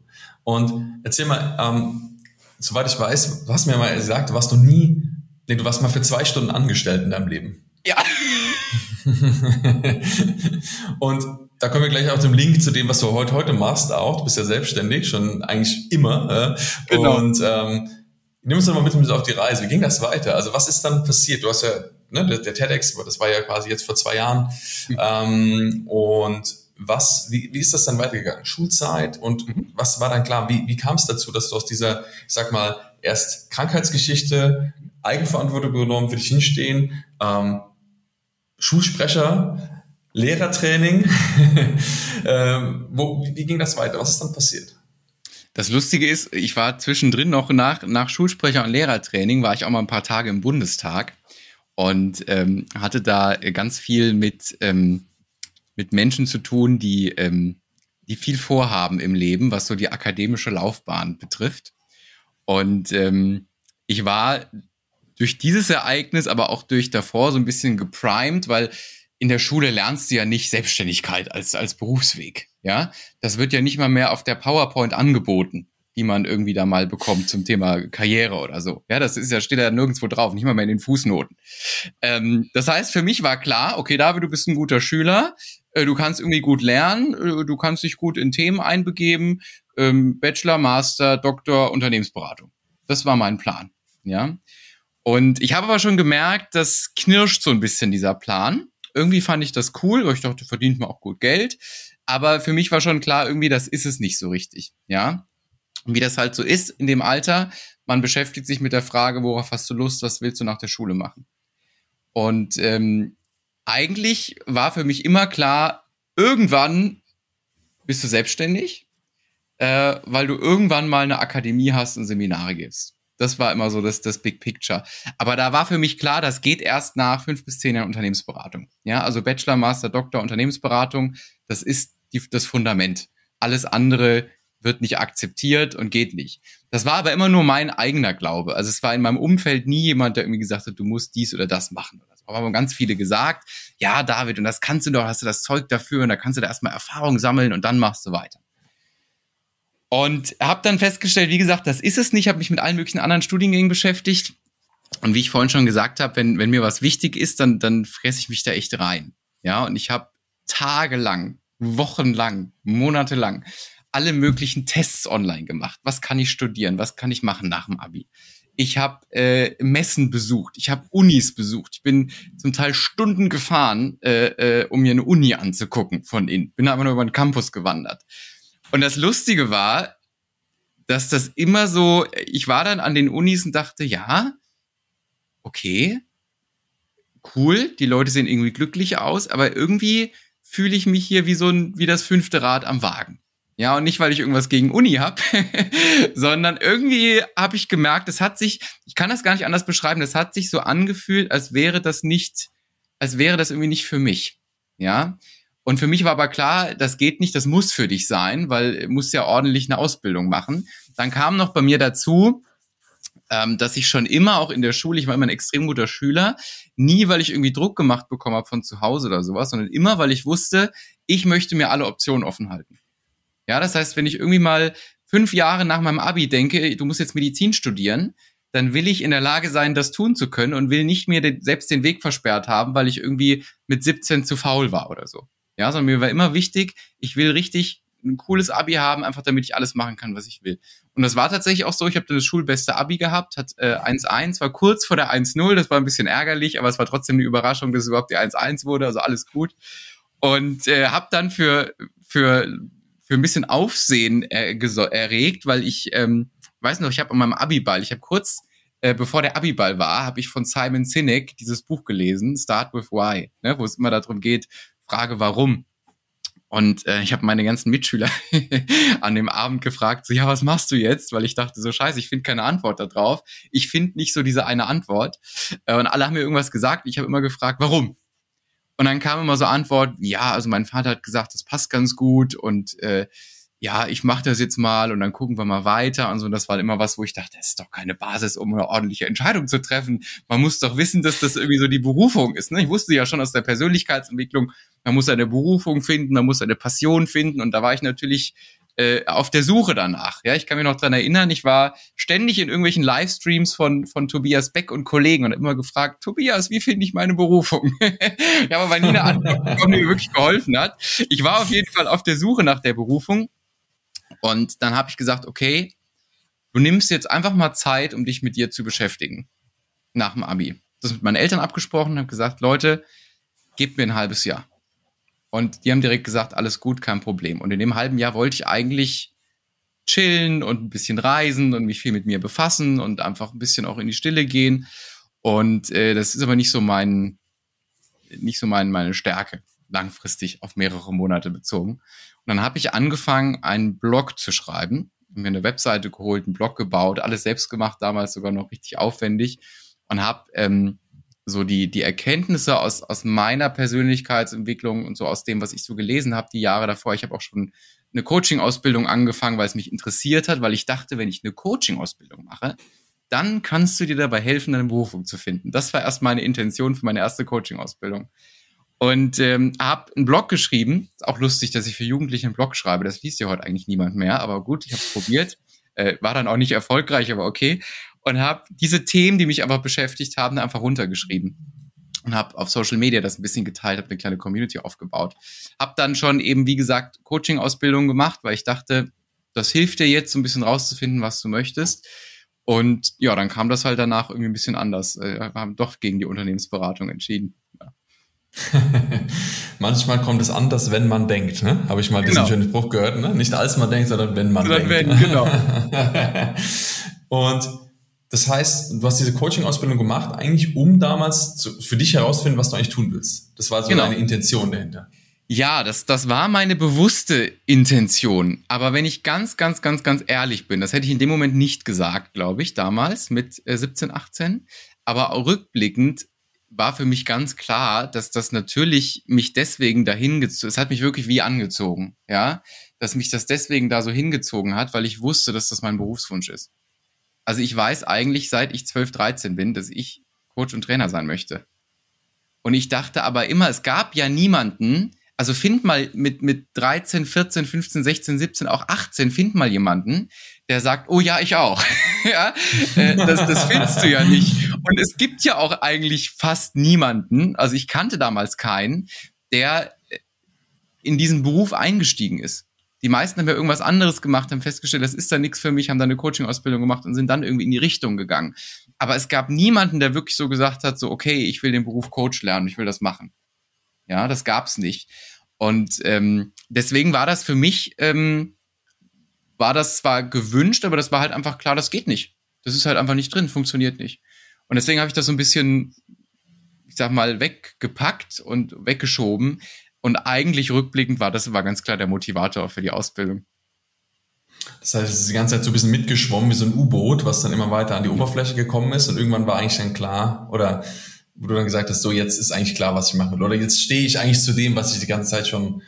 Und erzähl mal, ähm, soweit ich weiß, du hast mir mal gesagt, du warst noch nie, nee, du warst mal für zwei Stunden angestellt in deinem Leben. Ja. und da kommen wir gleich auch zum Link zu dem, was du heute, heute machst, auch. Du bist ja selbstständig, schon eigentlich immer. Äh? Genau. Und ähm, nimm uns doch mal mit, auf die Reise. Wie ging das weiter? Also was ist dann passiert? Du hast ja, ne, der, der TEDx, das war ja quasi jetzt vor zwei Jahren. Mhm. Ähm, und was, wie, wie ist das dann weitergegangen? Schulzeit und mhm. was war dann klar? Wie, wie kam es dazu, dass du aus dieser, ich sag mal, erst Krankheitsgeschichte, Eigenverantwortung übernommen, für dich hinstehen, ähm, Schulsprecher, Lehrertraining. ähm, wo, wie ging das weiter? Was ist dann passiert? Das Lustige ist, ich war zwischendrin noch nach, nach Schulsprecher und Lehrertraining, war ich auch mal ein paar Tage im Bundestag und ähm, hatte da ganz viel mit, ähm, mit Menschen zu tun, die, ähm, die viel vorhaben im Leben, was so die akademische Laufbahn betrifft. Und ähm, ich war durch dieses Ereignis, aber auch durch davor so ein bisschen geprimed, weil in der Schule lernst du ja nicht Selbstständigkeit als, als Berufsweg. Ja, das wird ja nicht mal mehr auf der PowerPoint angeboten, die man irgendwie da mal bekommt zum Thema Karriere oder so. Ja, das ist ja, steht ja nirgendwo drauf, nicht mal mehr in den Fußnoten. Ähm, das heißt, für mich war klar, okay, David, du bist ein guter Schüler, äh, du kannst irgendwie gut lernen, äh, du kannst dich gut in Themen einbegeben, ähm, Bachelor, Master, Doktor, Unternehmensberatung. Das war mein Plan. Ja. Und ich habe aber schon gemerkt, das knirscht so ein bisschen dieser Plan irgendwie fand ich das cool, weil ich dachte, verdient man auch gut Geld. Aber für mich war schon klar, irgendwie, das ist es nicht so richtig. Ja. Und wie das halt so ist in dem Alter, man beschäftigt sich mit der Frage, worauf hast du Lust, was willst du nach der Schule machen? Und ähm, eigentlich war für mich immer klar, irgendwann bist du selbstständig, äh, weil du irgendwann mal eine Akademie hast und Seminare gibst. Das war immer so das, das Big Picture. Aber da war für mich klar, das geht erst nach fünf bis zehn Jahren Unternehmensberatung. Ja, also Bachelor, Master, Doktor, Unternehmensberatung, das ist die, das Fundament. Alles andere wird nicht akzeptiert und geht nicht. Das war aber immer nur mein eigener Glaube. Also es war in meinem Umfeld nie jemand, der irgendwie gesagt hat, du musst dies oder das machen. Aber haben ganz viele gesagt, ja, David, und das kannst du doch, hast du das Zeug dafür und da kannst du da erstmal Erfahrung sammeln und dann machst du weiter. Und habe dann festgestellt, wie gesagt, das ist es nicht. Habe mich mit allen möglichen anderen Studiengängen beschäftigt. Und wie ich vorhin schon gesagt habe, wenn, wenn mir was wichtig ist, dann, dann fresse ich mich da echt rein. Ja, und ich habe tagelang, wochenlang, monatelang alle möglichen Tests online gemacht. Was kann ich studieren? Was kann ich machen nach dem Abi? ich habe äh, Messen besucht, ich habe Unis besucht, ich bin zum Teil Stunden gefahren, äh, äh, um mir eine Uni anzugucken von innen. Bin einfach nur über den Campus gewandert. Und das Lustige war, dass das immer so, ich war dann an den Unis und dachte, ja, okay, cool, die Leute sehen irgendwie glücklich aus, aber irgendwie fühle ich mich hier wie so ein, wie das fünfte Rad am Wagen. Ja, und nicht, weil ich irgendwas gegen Uni habe, sondern irgendwie habe ich gemerkt, es hat sich, ich kann das gar nicht anders beschreiben, es hat sich so angefühlt, als wäre das nicht, als wäre das irgendwie nicht für mich. Ja. Und für mich war aber klar, das geht nicht, das muss für dich sein, weil du musst ja ordentlich eine Ausbildung machen. Dann kam noch bei mir dazu, ähm, dass ich schon immer auch in der Schule, ich war immer ein extrem guter Schüler, nie, weil ich irgendwie Druck gemacht bekommen habe von zu Hause oder sowas, sondern immer, weil ich wusste, ich möchte mir alle Optionen offen halten. Ja, das heißt, wenn ich irgendwie mal fünf Jahre nach meinem Abi denke, du musst jetzt Medizin studieren, dann will ich in der Lage sein, das tun zu können und will nicht mir den, selbst den Weg versperrt haben, weil ich irgendwie mit 17 zu faul war oder so. Ja, sondern mir war immer wichtig, ich will richtig ein cooles Abi haben, einfach damit ich alles machen kann, was ich will. Und das war tatsächlich auch so. Ich habe das schulbeste Abi gehabt, hat äh, 1-1, war kurz vor der 1-0, das war ein bisschen ärgerlich, aber es war trotzdem eine Überraschung, dass es überhaupt die 1-1 wurde, also alles gut. Und äh, habe dann für, für für ein bisschen Aufsehen äh, erregt, weil ich ähm, weiß noch, ich habe an meinem Abiball, ich habe kurz äh, bevor der Abiball war, habe ich von Simon Sinek dieses Buch gelesen, Start with Why, ne, wo es immer darum geht, Frage warum. Und äh, ich habe meine ganzen Mitschüler an dem Abend gefragt, so, ja, was machst du jetzt? Weil ich dachte so, scheiße, ich finde keine Antwort darauf. Ich finde nicht so diese eine Antwort. Äh, und alle haben mir irgendwas gesagt. Ich habe immer gefragt, warum? Und dann kam immer so Antwort, ja, also mein Vater hat gesagt, das passt ganz gut und äh, ja, ich mache das jetzt mal und dann gucken wir mal weiter und so. Und das war immer was, wo ich dachte, das ist doch keine Basis, um eine ordentliche Entscheidung zu treffen. Man muss doch wissen, dass das irgendwie so die Berufung ist. Ne? Ich wusste ja schon aus der Persönlichkeitsentwicklung, man muss eine Berufung finden, man muss eine Passion finden. Und da war ich natürlich äh, auf der Suche danach. Ja, ich kann mich noch dran erinnern, ich war ständig in irgendwelchen Livestreams von, von Tobias Beck und Kollegen und immer gefragt, Tobias, wie finde ich meine Berufung? ja, aber weil nie eine Antwort mir wirklich geholfen hat. Ich war auf jeden Fall auf der Suche nach der Berufung und dann habe ich gesagt, okay, du nimmst jetzt einfach mal Zeit, um dich mit dir zu beschäftigen. Nach dem Abi. Das mit meinen Eltern abgesprochen, habe gesagt, Leute, gebt mir ein halbes Jahr. Und die haben direkt gesagt, alles gut, kein Problem. Und in dem halben Jahr wollte ich eigentlich chillen und ein bisschen reisen und mich viel mit mir befassen und einfach ein bisschen auch in die Stille gehen. Und äh, das ist aber nicht so mein, nicht so mein, meine Stärke, langfristig auf mehrere Monate bezogen. Und dann habe ich angefangen, einen Blog zu schreiben, mir eine Webseite geholt, einen Blog gebaut, alles selbst gemacht, damals sogar noch richtig aufwendig und habe ähm, so die, die Erkenntnisse aus, aus meiner Persönlichkeitsentwicklung und so aus dem, was ich so gelesen habe, die Jahre davor. Ich habe auch schon eine Coaching-Ausbildung angefangen, weil es mich interessiert hat, weil ich dachte, wenn ich eine Coaching-Ausbildung mache, dann kannst du dir dabei helfen, deine Berufung zu finden. Das war erst meine Intention für meine erste Coaching-Ausbildung. Und ähm, habe einen Blog geschrieben. Ist auch lustig, dass ich für Jugendliche einen Blog schreibe. Das liest ja heute eigentlich niemand mehr, aber gut, ich habe es probiert. Äh, war dann auch nicht erfolgreich, aber okay und habe diese Themen, die mich einfach beschäftigt haben, einfach runtergeschrieben und habe auf Social Media das ein bisschen geteilt, habe eine kleine Community aufgebaut. Habe dann schon eben, wie gesagt, Coaching-Ausbildung gemacht, weil ich dachte, das hilft dir jetzt, so ein bisschen rauszufinden, was du möchtest. Und ja, dann kam das halt danach irgendwie ein bisschen anders. Äh, wir haben doch gegen die Unternehmensberatung entschieden. Manchmal kommt es anders, wenn man denkt. Ne? Habe ich mal genau. diesen schönen Spruch gehört. Ne? Nicht als man denkt, sondern wenn man sondern denkt. Wenn, genau. Und das heißt, du hast diese Coaching-Ausbildung gemacht, eigentlich um damals zu, für dich herauszufinden, was du eigentlich tun willst. Das war so genau. deine Intention dahinter. Ja, das, das war meine bewusste Intention. Aber wenn ich ganz, ganz, ganz, ganz ehrlich bin, das hätte ich in dem Moment nicht gesagt, glaube ich, damals mit äh, 17, 18. Aber rückblickend war für mich ganz klar, dass das natürlich mich deswegen dahin gezogen, es hat mich wirklich wie angezogen, ja, dass mich das deswegen da so hingezogen hat, weil ich wusste, dass das mein Berufswunsch ist. Also ich weiß eigentlich, seit ich 12, 13 bin, dass ich Coach und Trainer sein möchte. Und ich dachte aber immer, es gab ja niemanden, also find mal mit, mit 13, 14, 15, 16, 17, auch 18, find mal jemanden, der sagt, oh ja, ich auch. ja, äh, das, das findest du ja nicht. Und es gibt ja auch eigentlich fast niemanden, also ich kannte damals keinen, der in diesen Beruf eingestiegen ist. Die meisten haben ja irgendwas anderes gemacht, haben festgestellt, das ist da nichts für mich, haben dann eine Coaching-Ausbildung gemacht und sind dann irgendwie in die Richtung gegangen. Aber es gab niemanden, der wirklich so gesagt hat, so, okay, ich will den Beruf Coach lernen, ich will das machen. Ja, das gab's nicht. Und ähm, deswegen war das für mich, ähm, war das zwar gewünscht, aber das war halt einfach klar, das geht nicht. Das ist halt einfach nicht drin, funktioniert nicht. Und deswegen habe ich das so ein bisschen, ich sag mal, weggepackt und weggeschoben. Und eigentlich rückblickend war das war ganz klar der Motivator für die Ausbildung. Das heißt, es ist die ganze Zeit so ein bisschen mitgeschwommen wie so ein U-Boot, was dann immer weiter an die Oberfläche gekommen ist und irgendwann war eigentlich dann klar, oder wo du dann gesagt hast, so jetzt ist eigentlich klar, was ich machen will. Oder jetzt stehe ich eigentlich zu dem, was ich die ganze Zeit schon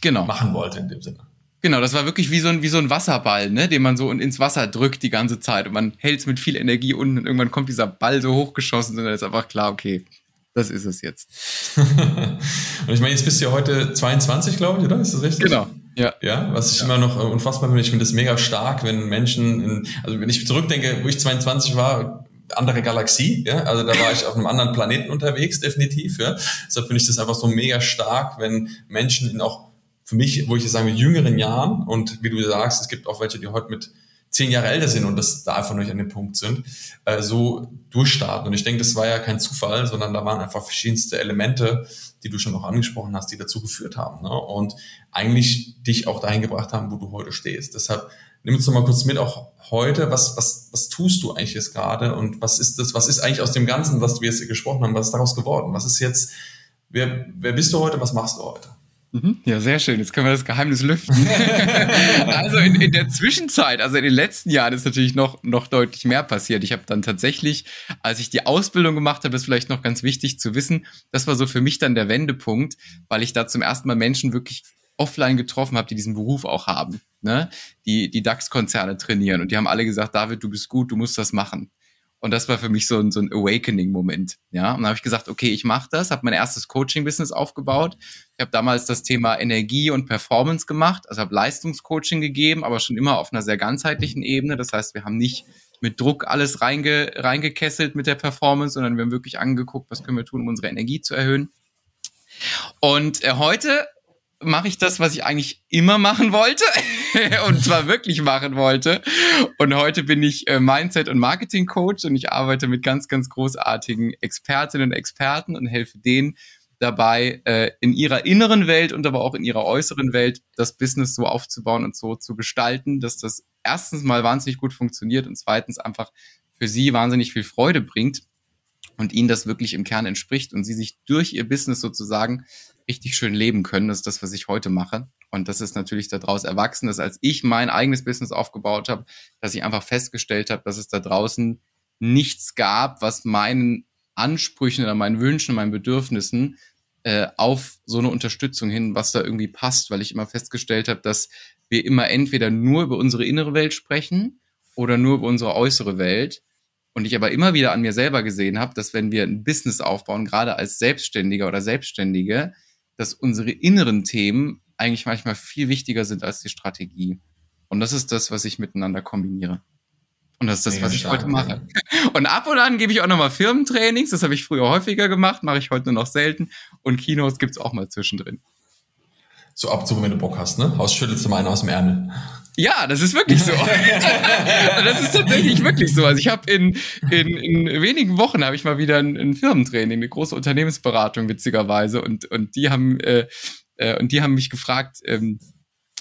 genau. machen wollte in dem Sinne. Genau, das war wirklich wie so ein, wie so ein Wasserball, ne, den man so ins Wasser drückt die ganze Zeit und man hält es mit viel Energie unten und irgendwann kommt dieser Ball so hochgeschossen und dann ist einfach klar, okay, das ist es jetzt. und ich meine, jetzt bist du ja heute 22, glaube ich, oder? Ist das richtig? Genau. Ja. Ja, was ich ja. immer noch äh, unfassbar finde, ich finde das mega stark, wenn Menschen, in, also wenn ich zurückdenke, wo ich 22 war, andere Galaxie, ja, also da war ich auf einem anderen Planeten unterwegs, definitiv, ja. Deshalb finde ich das einfach so mega stark, wenn Menschen in auch für mich, wo ich jetzt sagen mit jüngeren Jahren und wie du sagst, es gibt auch welche, die heute mit zehn Jahre älter sind und das da einfach noch nicht an dem Punkt sind, äh, so durchstarten. Und ich denke, das war ja kein Zufall, sondern da waren einfach verschiedenste Elemente, die du schon noch angesprochen hast, die dazu geführt haben. Ne? Und eigentlich dich auch dahin gebracht haben, wo du heute stehst. Deshalb nimm uns doch mal kurz mit, auch heute, was, was, was tust du eigentlich jetzt gerade und was ist das, was ist eigentlich aus dem Ganzen, was wir jetzt gesprochen haben, was ist daraus geworden? Was ist jetzt, wer, wer bist du heute, was machst du heute? Mhm. Ja, sehr schön. Jetzt können wir das Geheimnis lüften. also in, in der Zwischenzeit, also in den letzten Jahren ist natürlich noch, noch deutlich mehr passiert. Ich habe dann tatsächlich, als ich die Ausbildung gemacht habe, ist vielleicht noch ganz wichtig zu wissen, das war so für mich dann der Wendepunkt, weil ich da zum ersten Mal Menschen wirklich offline getroffen habe, die diesen Beruf auch haben, ne? die die DAX-Konzerne trainieren und die haben alle gesagt, David, du bist gut, du musst das machen. Und das war für mich so ein, so ein Awakening-Moment. Ja, und dann habe ich gesagt, okay, ich mache das, habe mein erstes Coaching-Business aufgebaut. Ich habe damals das Thema Energie und Performance gemacht, also habe Leistungscoaching gegeben, aber schon immer auf einer sehr ganzheitlichen Ebene. Das heißt, wir haben nicht mit Druck alles reinge, reingekesselt mit der Performance, sondern wir haben wirklich angeguckt, was können wir tun, um unsere Energie zu erhöhen. Und äh, heute mache ich das, was ich eigentlich immer machen wollte und zwar wirklich machen wollte. Und heute bin ich äh, Mindset- und Marketing-Coach und ich arbeite mit ganz, ganz großartigen Expertinnen und Experten und helfe denen dabei, äh, in ihrer inneren Welt und aber auch in ihrer äußeren Welt das Business so aufzubauen und so zu gestalten, dass das erstens mal wahnsinnig gut funktioniert und zweitens einfach für sie wahnsinnig viel Freude bringt und ihnen das wirklich im Kern entspricht und sie sich durch ihr Business sozusagen richtig schön leben können. Das ist das, was ich heute mache. Und das ist natürlich daraus erwachsen, dass als ich mein eigenes Business aufgebaut habe, dass ich einfach festgestellt habe, dass es da draußen nichts gab, was meinen Ansprüchen oder meinen Wünschen, meinen Bedürfnissen äh, auf so eine Unterstützung hin, was da irgendwie passt, weil ich immer festgestellt habe, dass wir immer entweder nur über unsere innere Welt sprechen oder nur über unsere äußere Welt. Und ich aber immer wieder an mir selber gesehen habe, dass wenn wir ein Business aufbauen, gerade als Selbstständiger oder Selbstständige, dass unsere inneren Themen eigentlich manchmal viel wichtiger sind als die Strategie. Und das ist das, was ich miteinander kombiniere. Und das ist das, Mega was ich stark, heute mache. Ja. Und ab und an gebe ich auch nochmal Firmentrainings. Das habe ich früher häufiger gemacht, mache ich heute nur noch selten. Und Kinos gibt's auch mal zwischendrin. So ab und zu, wenn du Bock hast, ne? Haus schüttelst du mal einen aus dem Ärmel. Ja, das ist wirklich so. das ist tatsächlich wirklich so. Also ich habe in, in, in wenigen Wochen habe ich mal wieder ein, ein Firmentraining, eine große Unternehmensberatung witzigerweise und und die haben äh, äh, und die haben mich gefragt, ähm,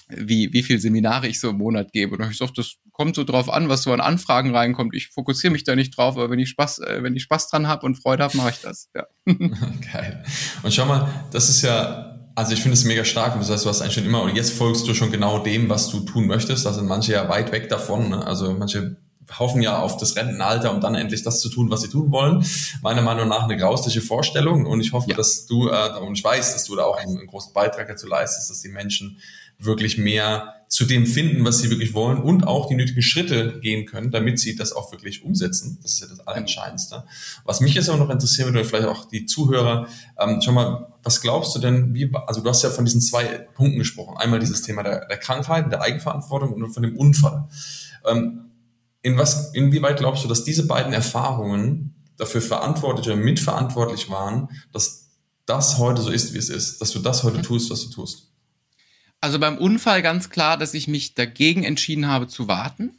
wie wie viel Seminare ich so im Monat gebe. Und ich gesagt, das kommt so drauf an, was so an Anfragen reinkommt. Ich fokussiere mich da nicht drauf, aber wenn ich Spaß äh, wenn ich Spaß dran habe und Freude habe, mache ich das. Ja. Geil. Und schau mal, das ist ja also ich finde es mega stark. Das heißt, du hast eigentlich schon immer, und jetzt folgst du schon genau dem, was du tun möchtest. Da sind manche ja weit weg davon. Ne? Also manche hoffen ja auf das Rentenalter, um dann endlich das zu tun, was sie tun wollen. Meiner Meinung nach eine grausliche Vorstellung. Und ich hoffe, ja. dass du, äh, und ich weiß, dass du da auch einen, einen großen Beitrag dazu leistest, dass die Menschen wirklich mehr zu dem finden, was sie wirklich wollen und auch die nötigen Schritte gehen können, damit sie das auch wirklich umsetzen. Das ist ja das Allerentscheidendste. Was mich jetzt auch noch interessieren würde, vielleicht auch die Zuhörer, ähm, schau mal, was glaubst du denn, wie, also du hast ja von diesen zwei Punkten gesprochen. Einmal dieses Thema der, der Krankheit, der Eigenverantwortung und von dem Unfall. Ähm, in was, inwieweit glaubst du, dass diese beiden Erfahrungen dafür verantwortlich oder mitverantwortlich waren, dass das heute so ist, wie es ist, dass du das heute tust, was du tust? Also beim Unfall ganz klar, dass ich mich dagegen entschieden habe zu warten.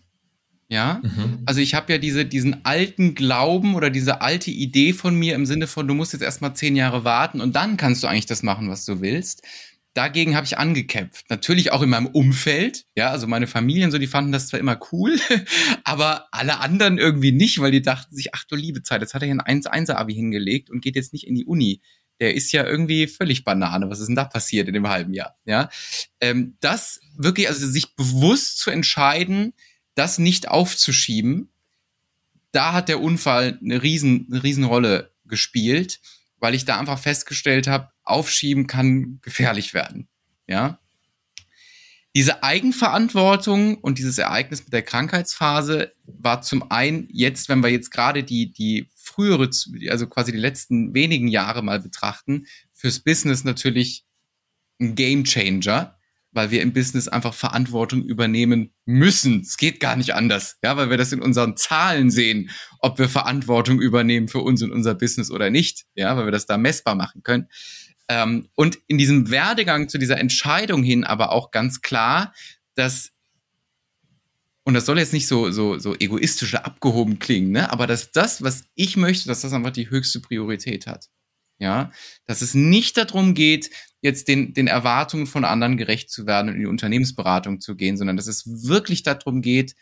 Ja, mhm. also ich habe ja diese, diesen alten Glauben oder diese alte Idee von mir im Sinne von, du musst jetzt erstmal zehn Jahre warten und dann kannst du eigentlich das machen, was du willst. Dagegen habe ich angekämpft. Natürlich auch in meinem Umfeld. Ja, also meine Familien so, die fanden das zwar immer cool, aber alle anderen irgendwie nicht, weil die dachten sich, ach du liebe Zeit, jetzt hat er hier ein 1-1-Abi hingelegt und geht jetzt nicht in die Uni der ist ja irgendwie völlig Banane. Was ist denn da passiert in dem halben Jahr? Ja, ähm, das wirklich, also sich bewusst zu entscheiden, das nicht aufzuschieben, da hat der Unfall eine riesen, eine riesen Rolle gespielt, weil ich da einfach festgestellt habe, aufschieben kann gefährlich werden. Ja. Diese Eigenverantwortung und dieses Ereignis mit der Krankheitsphase war zum einen jetzt, wenn wir jetzt gerade die, die frühere, also quasi die letzten wenigen Jahre mal betrachten, fürs Business natürlich ein Game Changer, weil wir im Business einfach Verantwortung übernehmen müssen. Es geht gar nicht anders, ja, weil wir das in unseren Zahlen sehen, ob wir Verantwortung übernehmen für uns und unser Business oder nicht, ja, weil wir das da messbar machen können. Ähm, und in diesem Werdegang zu dieser Entscheidung hin aber auch ganz klar, dass und das soll jetzt nicht so, so, so egoistisch abgehoben klingen, ne? aber dass das, was ich möchte, dass das einfach die höchste Priorität hat. Ja, dass es nicht darum geht, jetzt den, den Erwartungen von anderen gerecht zu werden und in die Unternehmensberatung zu gehen, sondern dass es wirklich darum geht,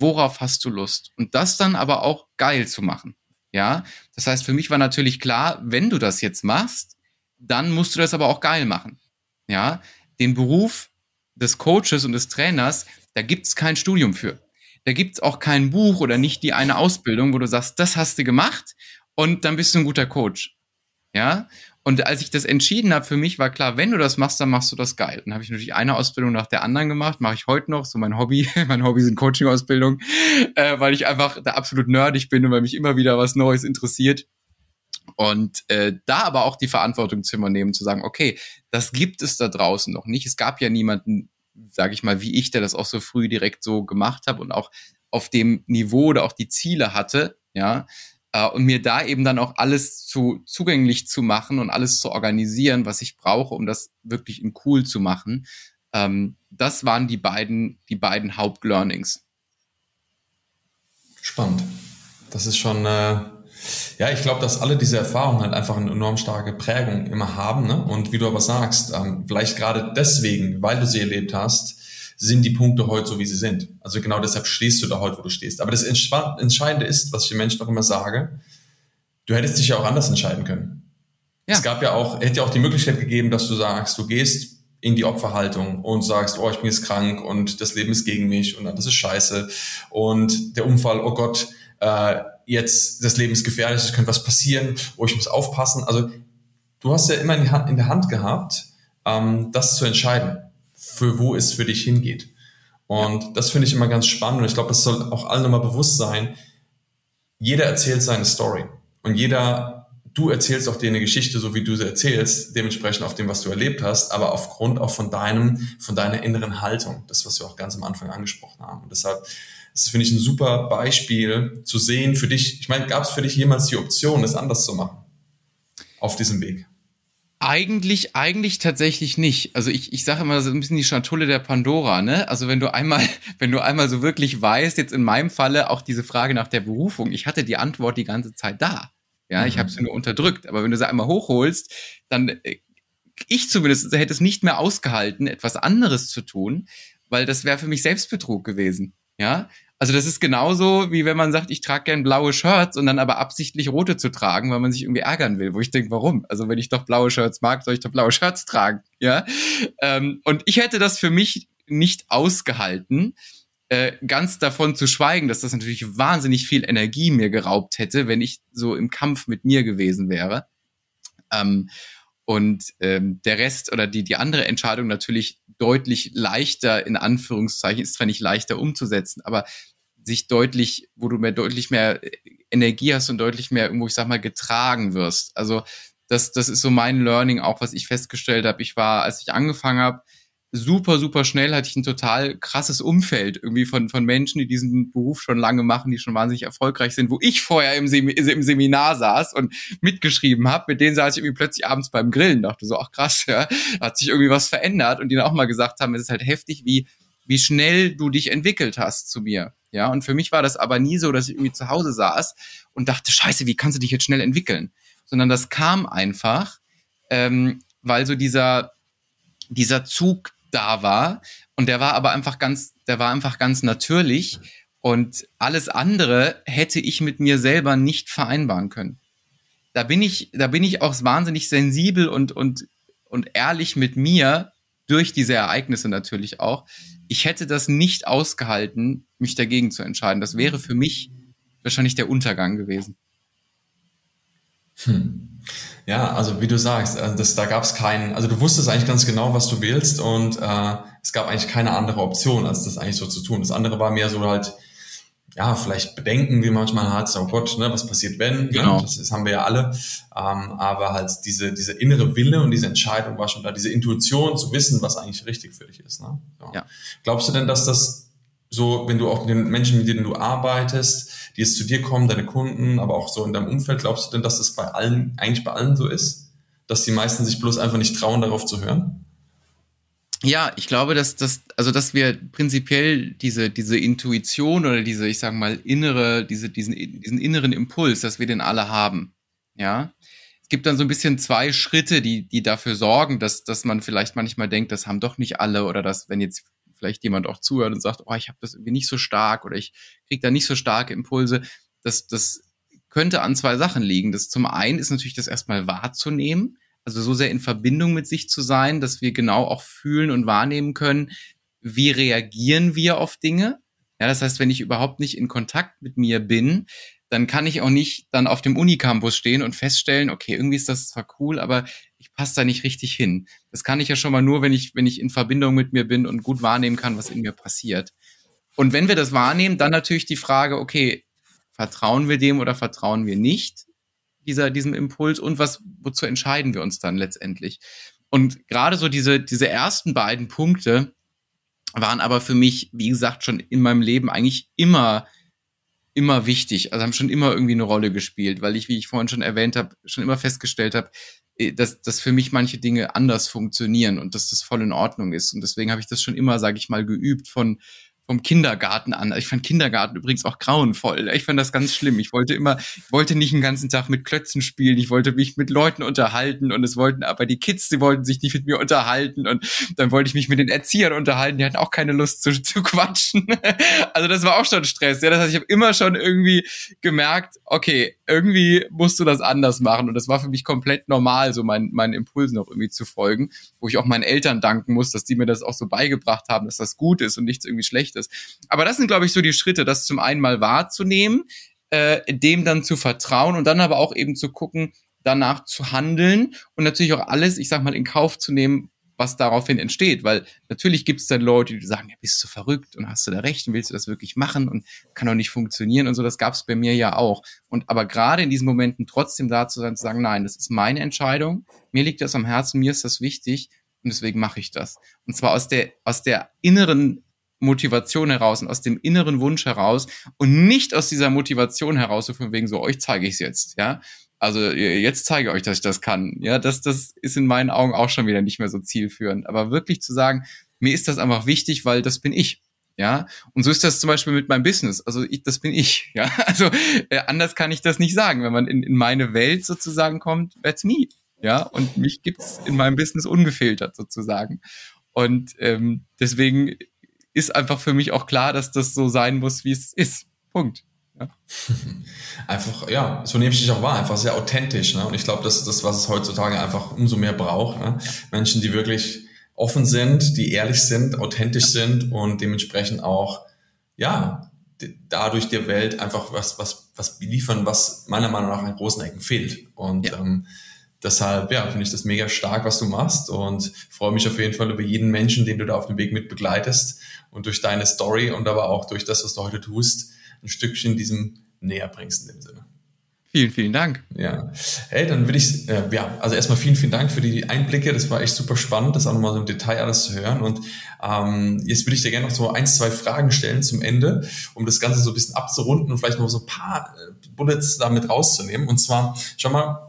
worauf hast du Lust? Und das dann aber auch geil zu machen. Ja, das heißt, für mich war natürlich klar, wenn du das jetzt machst, dann musst du das aber auch geil machen. Ja, den Beruf des Coaches und des Trainers, da gibt's kein Studium für. Da gibt's auch kein Buch oder nicht die eine Ausbildung, wo du sagst, das hast du gemacht und dann bist du ein guter Coach. Ja, und als ich das entschieden habe, für mich war klar, wenn du das machst, dann machst du das geil. Dann habe ich natürlich eine Ausbildung nach der anderen gemacht, mache ich heute noch, so mein Hobby. mein Hobby sind Coaching-Ausbildung, äh, weil ich einfach da absolut nerdig bin und weil mich immer wieder was Neues interessiert. Und äh, da aber auch die Verantwortung zu übernehmen, zu sagen, okay, das gibt es da draußen noch nicht. Es gab ja niemanden, sage ich mal, wie ich, der das auch so früh direkt so gemacht habe und auch auf dem Niveau oder auch die Ziele hatte, ja. Äh, und mir da eben dann auch alles zu zugänglich zu machen und alles zu organisieren, was ich brauche, um das wirklich in cool zu machen. Ähm, das waren die beiden, die beiden Hauptlearnings. Spannend. Das ist schon äh, ja, ich glaube, dass alle diese Erfahrungen halt einfach eine enorm starke Prägung immer haben. Ne? Und wie du aber sagst, ähm, vielleicht gerade deswegen, weil du sie erlebt hast, sind die Punkte heute so, wie sie sind. Also genau deshalb stehst du da heute, wo du stehst. Aber das Entscheidende ist, was ich den Menschen auch immer sage, du hättest dich ja auch anders entscheiden können. Ja. Es gab ja auch, hätte ja auch die Möglichkeit gegeben, dass du sagst, du gehst in die Opferhaltung und sagst, oh, ich bin jetzt krank und das Leben ist gegen mich und das ist scheiße und der Unfall, oh Gott, äh, jetzt das Leben ist gefährlich, es könnte was passieren, oh, ich muss aufpassen. Also du hast ja immer in, Hand, in der Hand gehabt, ähm, das zu entscheiden, für wo es für dich hingeht. Und ja. das finde ich immer ganz spannend und ich glaube, es soll auch allen nochmal bewusst sein, jeder erzählt seine Story und jeder, du erzählst auch dir eine Geschichte, so wie du sie erzählst, dementsprechend auf dem, was du erlebt hast, aber aufgrund auch von deinem, von deiner inneren Haltung, das, was wir auch ganz am Anfang angesprochen haben. Und deshalb das finde ich ein super Beispiel zu sehen für dich. Ich meine, gab es für dich jemals die Option, es anders zu machen auf diesem Weg? Eigentlich, eigentlich tatsächlich nicht. Also ich, ich sage immer so ein bisschen die Schatulle der Pandora, ne? Also wenn du einmal, wenn du einmal so wirklich weißt, jetzt in meinem Falle auch diese Frage nach der Berufung, ich hatte die Antwort die ganze Zeit da. Ja, mhm. ich habe sie nur unterdrückt. Aber wenn du sie einmal hochholst, dann äh, ich zumindest hätte es nicht mehr ausgehalten, etwas anderes zu tun, weil das wäre für mich Selbstbetrug gewesen. Ja, also das ist genauso, wie wenn man sagt, ich trage gern blaue Shirts und dann aber absichtlich rote zu tragen, weil man sich irgendwie ärgern will. Wo ich denke, warum? Also wenn ich doch blaue Shirts mag, soll ich doch blaue Shirts tragen. Ja. Ähm, und ich hätte das für mich nicht ausgehalten, äh, ganz davon zu schweigen, dass das natürlich wahnsinnig viel Energie mir geraubt hätte, wenn ich so im Kampf mit mir gewesen wäre. Ähm, und ähm, der Rest oder die, die andere Entscheidung natürlich deutlich leichter, in Anführungszeichen, ist zwar nicht leichter umzusetzen, aber sich deutlich, wo du mehr deutlich mehr Energie hast und deutlich mehr irgendwo, ich sag mal, getragen wirst. Also das, das ist so mein Learning auch, was ich festgestellt habe. Ich war, als ich angefangen habe, super, super schnell hatte ich ein total krasses Umfeld irgendwie von, von Menschen, die diesen Beruf schon lange machen, die schon wahnsinnig erfolgreich sind, wo ich vorher im, Sem im Seminar saß und mitgeschrieben habe, mit denen saß ich irgendwie plötzlich abends beim Grillen, dachte so, ach krass, ja, hat sich irgendwie was verändert und die dann auch mal gesagt haben, es ist halt heftig, wie, wie schnell du dich entwickelt hast zu mir. Ja, und für mich war das aber nie so, dass ich irgendwie zu Hause saß und dachte, scheiße, wie kannst du dich jetzt schnell entwickeln? Sondern das kam einfach, ähm, weil so dieser, dieser Zug da war. Und der war aber einfach ganz, der war einfach ganz natürlich. Und alles andere hätte ich mit mir selber nicht vereinbaren können. Da bin ich, da bin ich auch wahnsinnig sensibel und, und, und ehrlich mit mir durch diese Ereignisse natürlich auch. Ich hätte das nicht ausgehalten, mich dagegen zu entscheiden. Das wäre für mich wahrscheinlich der Untergang gewesen. Hm. Ja, also wie du sagst, äh, das, da gab es keinen, also du wusstest eigentlich ganz genau, was du willst und äh, es gab eigentlich keine andere Option, als das eigentlich so zu tun. Das andere war mehr so halt, ja, vielleicht Bedenken, wie manchmal hat, oh Gott, ne, was passiert wenn? Ne? Genau. Ne? Das, das haben wir ja alle. Ähm, aber halt diese, diese innere Wille und diese Entscheidung war schon da, diese Intuition zu wissen, was eigentlich richtig für dich ist. Ne? Ja. ja. Glaubst du denn, dass das so, wenn du auch mit den Menschen, mit denen du arbeitest, die jetzt zu dir kommen, deine Kunden, aber auch so in deinem Umfeld, glaubst du denn, dass das bei allen, eigentlich bei allen so ist? Dass die meisten sich bloß einfach nicht trauen, darauf zu hören? Ja, ich glaube, dass das, also dass wir prinzipiell diese, diese Intuition oder diese, ich sage mal, innere, diese, diesen, diesen inneren Impuls, dass wir den alle haben. Ja. Es gibt dann so ein bisschen zwei Schritte, die, die dafür sorgen, dass, dass man vielleicht manchmal denkt, das haben doch nicht alle oder dass, wenn jetzt vielleicht jemand auch zuhört und sagt, oh, ich habe das irgendwie nicht so stark oder ich kriege da nicht so starke Impulse. Das, das könnte an zwei Sachen liegen. Das zum einen ist natürlich das erstmal wahrzunehmen, also so sehr in Verbindung mit sich zu sein, dass wir genau auch fühlen und wahrnehmen können, wie reagieren wir auf Dinge. Ja, das heißt, wenn ich überhaupt nicht in Kontakt mit mir bin, dann kann ich auch nicht dann auf dem Unicampus stehen und feststellen, okay, irgendwie ist das zwar cool, aber ich passe da nicht richtig hin. Das kann ich ja schon mal nur, wenn ich, wenn ich in Verbindung mit mir bin und gut wahrnehmen kann, was in mir passiert. Und wenn wir das wahrnehmen, dann natürlich die Frage, okay, vertrauen wir dem oder vertrauen wir nicht dieser, diesem Impuls und was, wozu entscheiden wir uns dann letztendlich? Und gerade so diese, diese ersten beiden Punkte waren aber für mich, wie gesagt, schon in meinem Leben eigentlich immer immer wichtig, also haben schon immer irgendwie eine Rolle gespielt, weil ich, wie ich vorhin schon erwähnt habe, schon immer festgestellt habe, dass, dass für mich manche Dinge anders funktionieren und dass das voll in Ordnung ist. Und deswegen habe ich das schon immer, sage ich mal, geübt von vom Kindergarten an. Ich fand Kindergarten übrigens auch grauenvoll. Ich fand das ganz schlimm. Ich wollte immer, wollte nicht den ganzen Tag mit Klötzen spielen. Ich wollte mich mit Leuten unterhalten und es wollten aber die Kids, die wollten sich nicht mit mir unterhalten und dann wollte ich mich mit den Erziehern unterhalten. Die hatten auch keine Lust zu, zu quatschen. Also das war auch schon Stress. Ja, das heißt, ich habe immer schon irgendwie gemerkt, okay, irgendwie musst du das anders machen und das war für mich komplett normal, so meinen meinen Impulsen auch irgendwie zu folgen, wo ich auch meinen Eltern danken muss, dass die mir das auch so beigebracht haben, dass das gut ist und nichts irgendwie schlecht ist. Aber das sind, glaube ich, so die Schritte, das zum einen mal wahrzunehmen, äh, dem dann zu vertrauen und dann aber auch eben zu gucken, danach zu handeln und natürlich auch alles, ich sag mal, in Kauf zu nehmen, was daraufhin entsteht, weil natürlich gibt es dann Leute, die sagen, ja, bist du verrückt und hast du da recht und willst du das wirklich machen und kann doch nicht funktionieren und so, das gab es bei mir ja auch. Und aber gerade in diesen Momenten trotzdem da zu sein, zu sagen, nein, das ist meine Entscheidung, mir liegt das am Herzen, mir ist das wichtig und deswegen mache ich das. Und zwar aus der, aus der inneren Motivation heraus und aus dem inneren Wunsch heraus und nicht aus dieser Motivation heraus, so von wegen so, euch zeige ich es jetzt, ja. Also jetzt zeige ich euch, dass ich das kann. Ja, das, das ist in meinen Augen auch schon wieder nicht mehr so zielführend. Aber wirklich zu sagen, mir ist das einfach wichtig, weil das bin ich. Ja, und so ist das zum Beispiel mit meinem Business. Also ich, das bin ich. Ja, also äh, anders kann ich das nicht sagen. Wenn man in, in meine Welt sozusagen kommt, that's me. Ja, und mich gibt's in meinem Business ungefiltert sozusagen. Und ähm, deswegen ist einfach für mich auch klar, dass das so sein muss, wie es ist. Punkt. Ja. Einfach, ja, so nehme ich dich auch wahr, einfach sehr authentisch. Ne? Und ich glaube, das ist das, was es heutzutage einfach umso mehr braucht. Ne? Menschen, die wirklich offen sind, die ehrlich sind, authentisch sind und dementsprechend auch, ja, dadurch der Welt einfach was, was, was liefern, was meiner Meinung nach an großen Ecken fehlt. Und ja. ähm, deshalb, ja, finde ich das mega stark, was du machst und freue mich auf jeden Fall über jeden Menschen, den du da auf dem Weg mit begleitest und durch deine Story und aber auch durch das, was du heute tust, ein Stückchen diesem näher bringst in dem Sinne. Vielen, vielen Dank. Ja, hey, dann würde ich, äh, ja, also erstmal vielen, vielen Dank für die Einblicke. Das war echt super spannend, das auch nochmal so im Detail alles zu hören. Und ähm, jetzt würde ich dir gerne noch so ein, zwei Fragen stellen zum Ende, um das Ganze so ein bisschen abzurunden und vielleicht noch so ein paar äh, Bullets damit rauszunehmen. Und zwar, schau mal,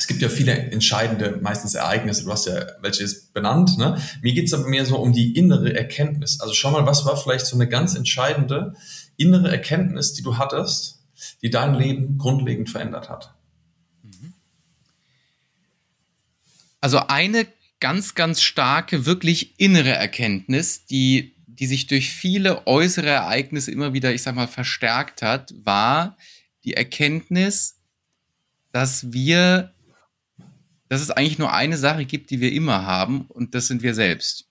es gibt ja viele entscheidende, meistens Ereignisse, du hast ja welches benannt. Ne? Mir geht's aber mehr so um die innere Erkenntnis. Also schau mal, was war vielleicht so eine ganz entscheidende innere Erkenntnis, die du hattest, die dein Leben grundlegend verändert hat? Also eine ganz, ganz starke, wirklich innere Erkenntnis, die, die sich durch viele äußere Ereignisse immer wieder, ich sag mal, verstärkt hat, war die Erkenntnis, dass wir, dass es eigentlich nur eine Sache gibt, die wir immer haben, und das sind wir selbst.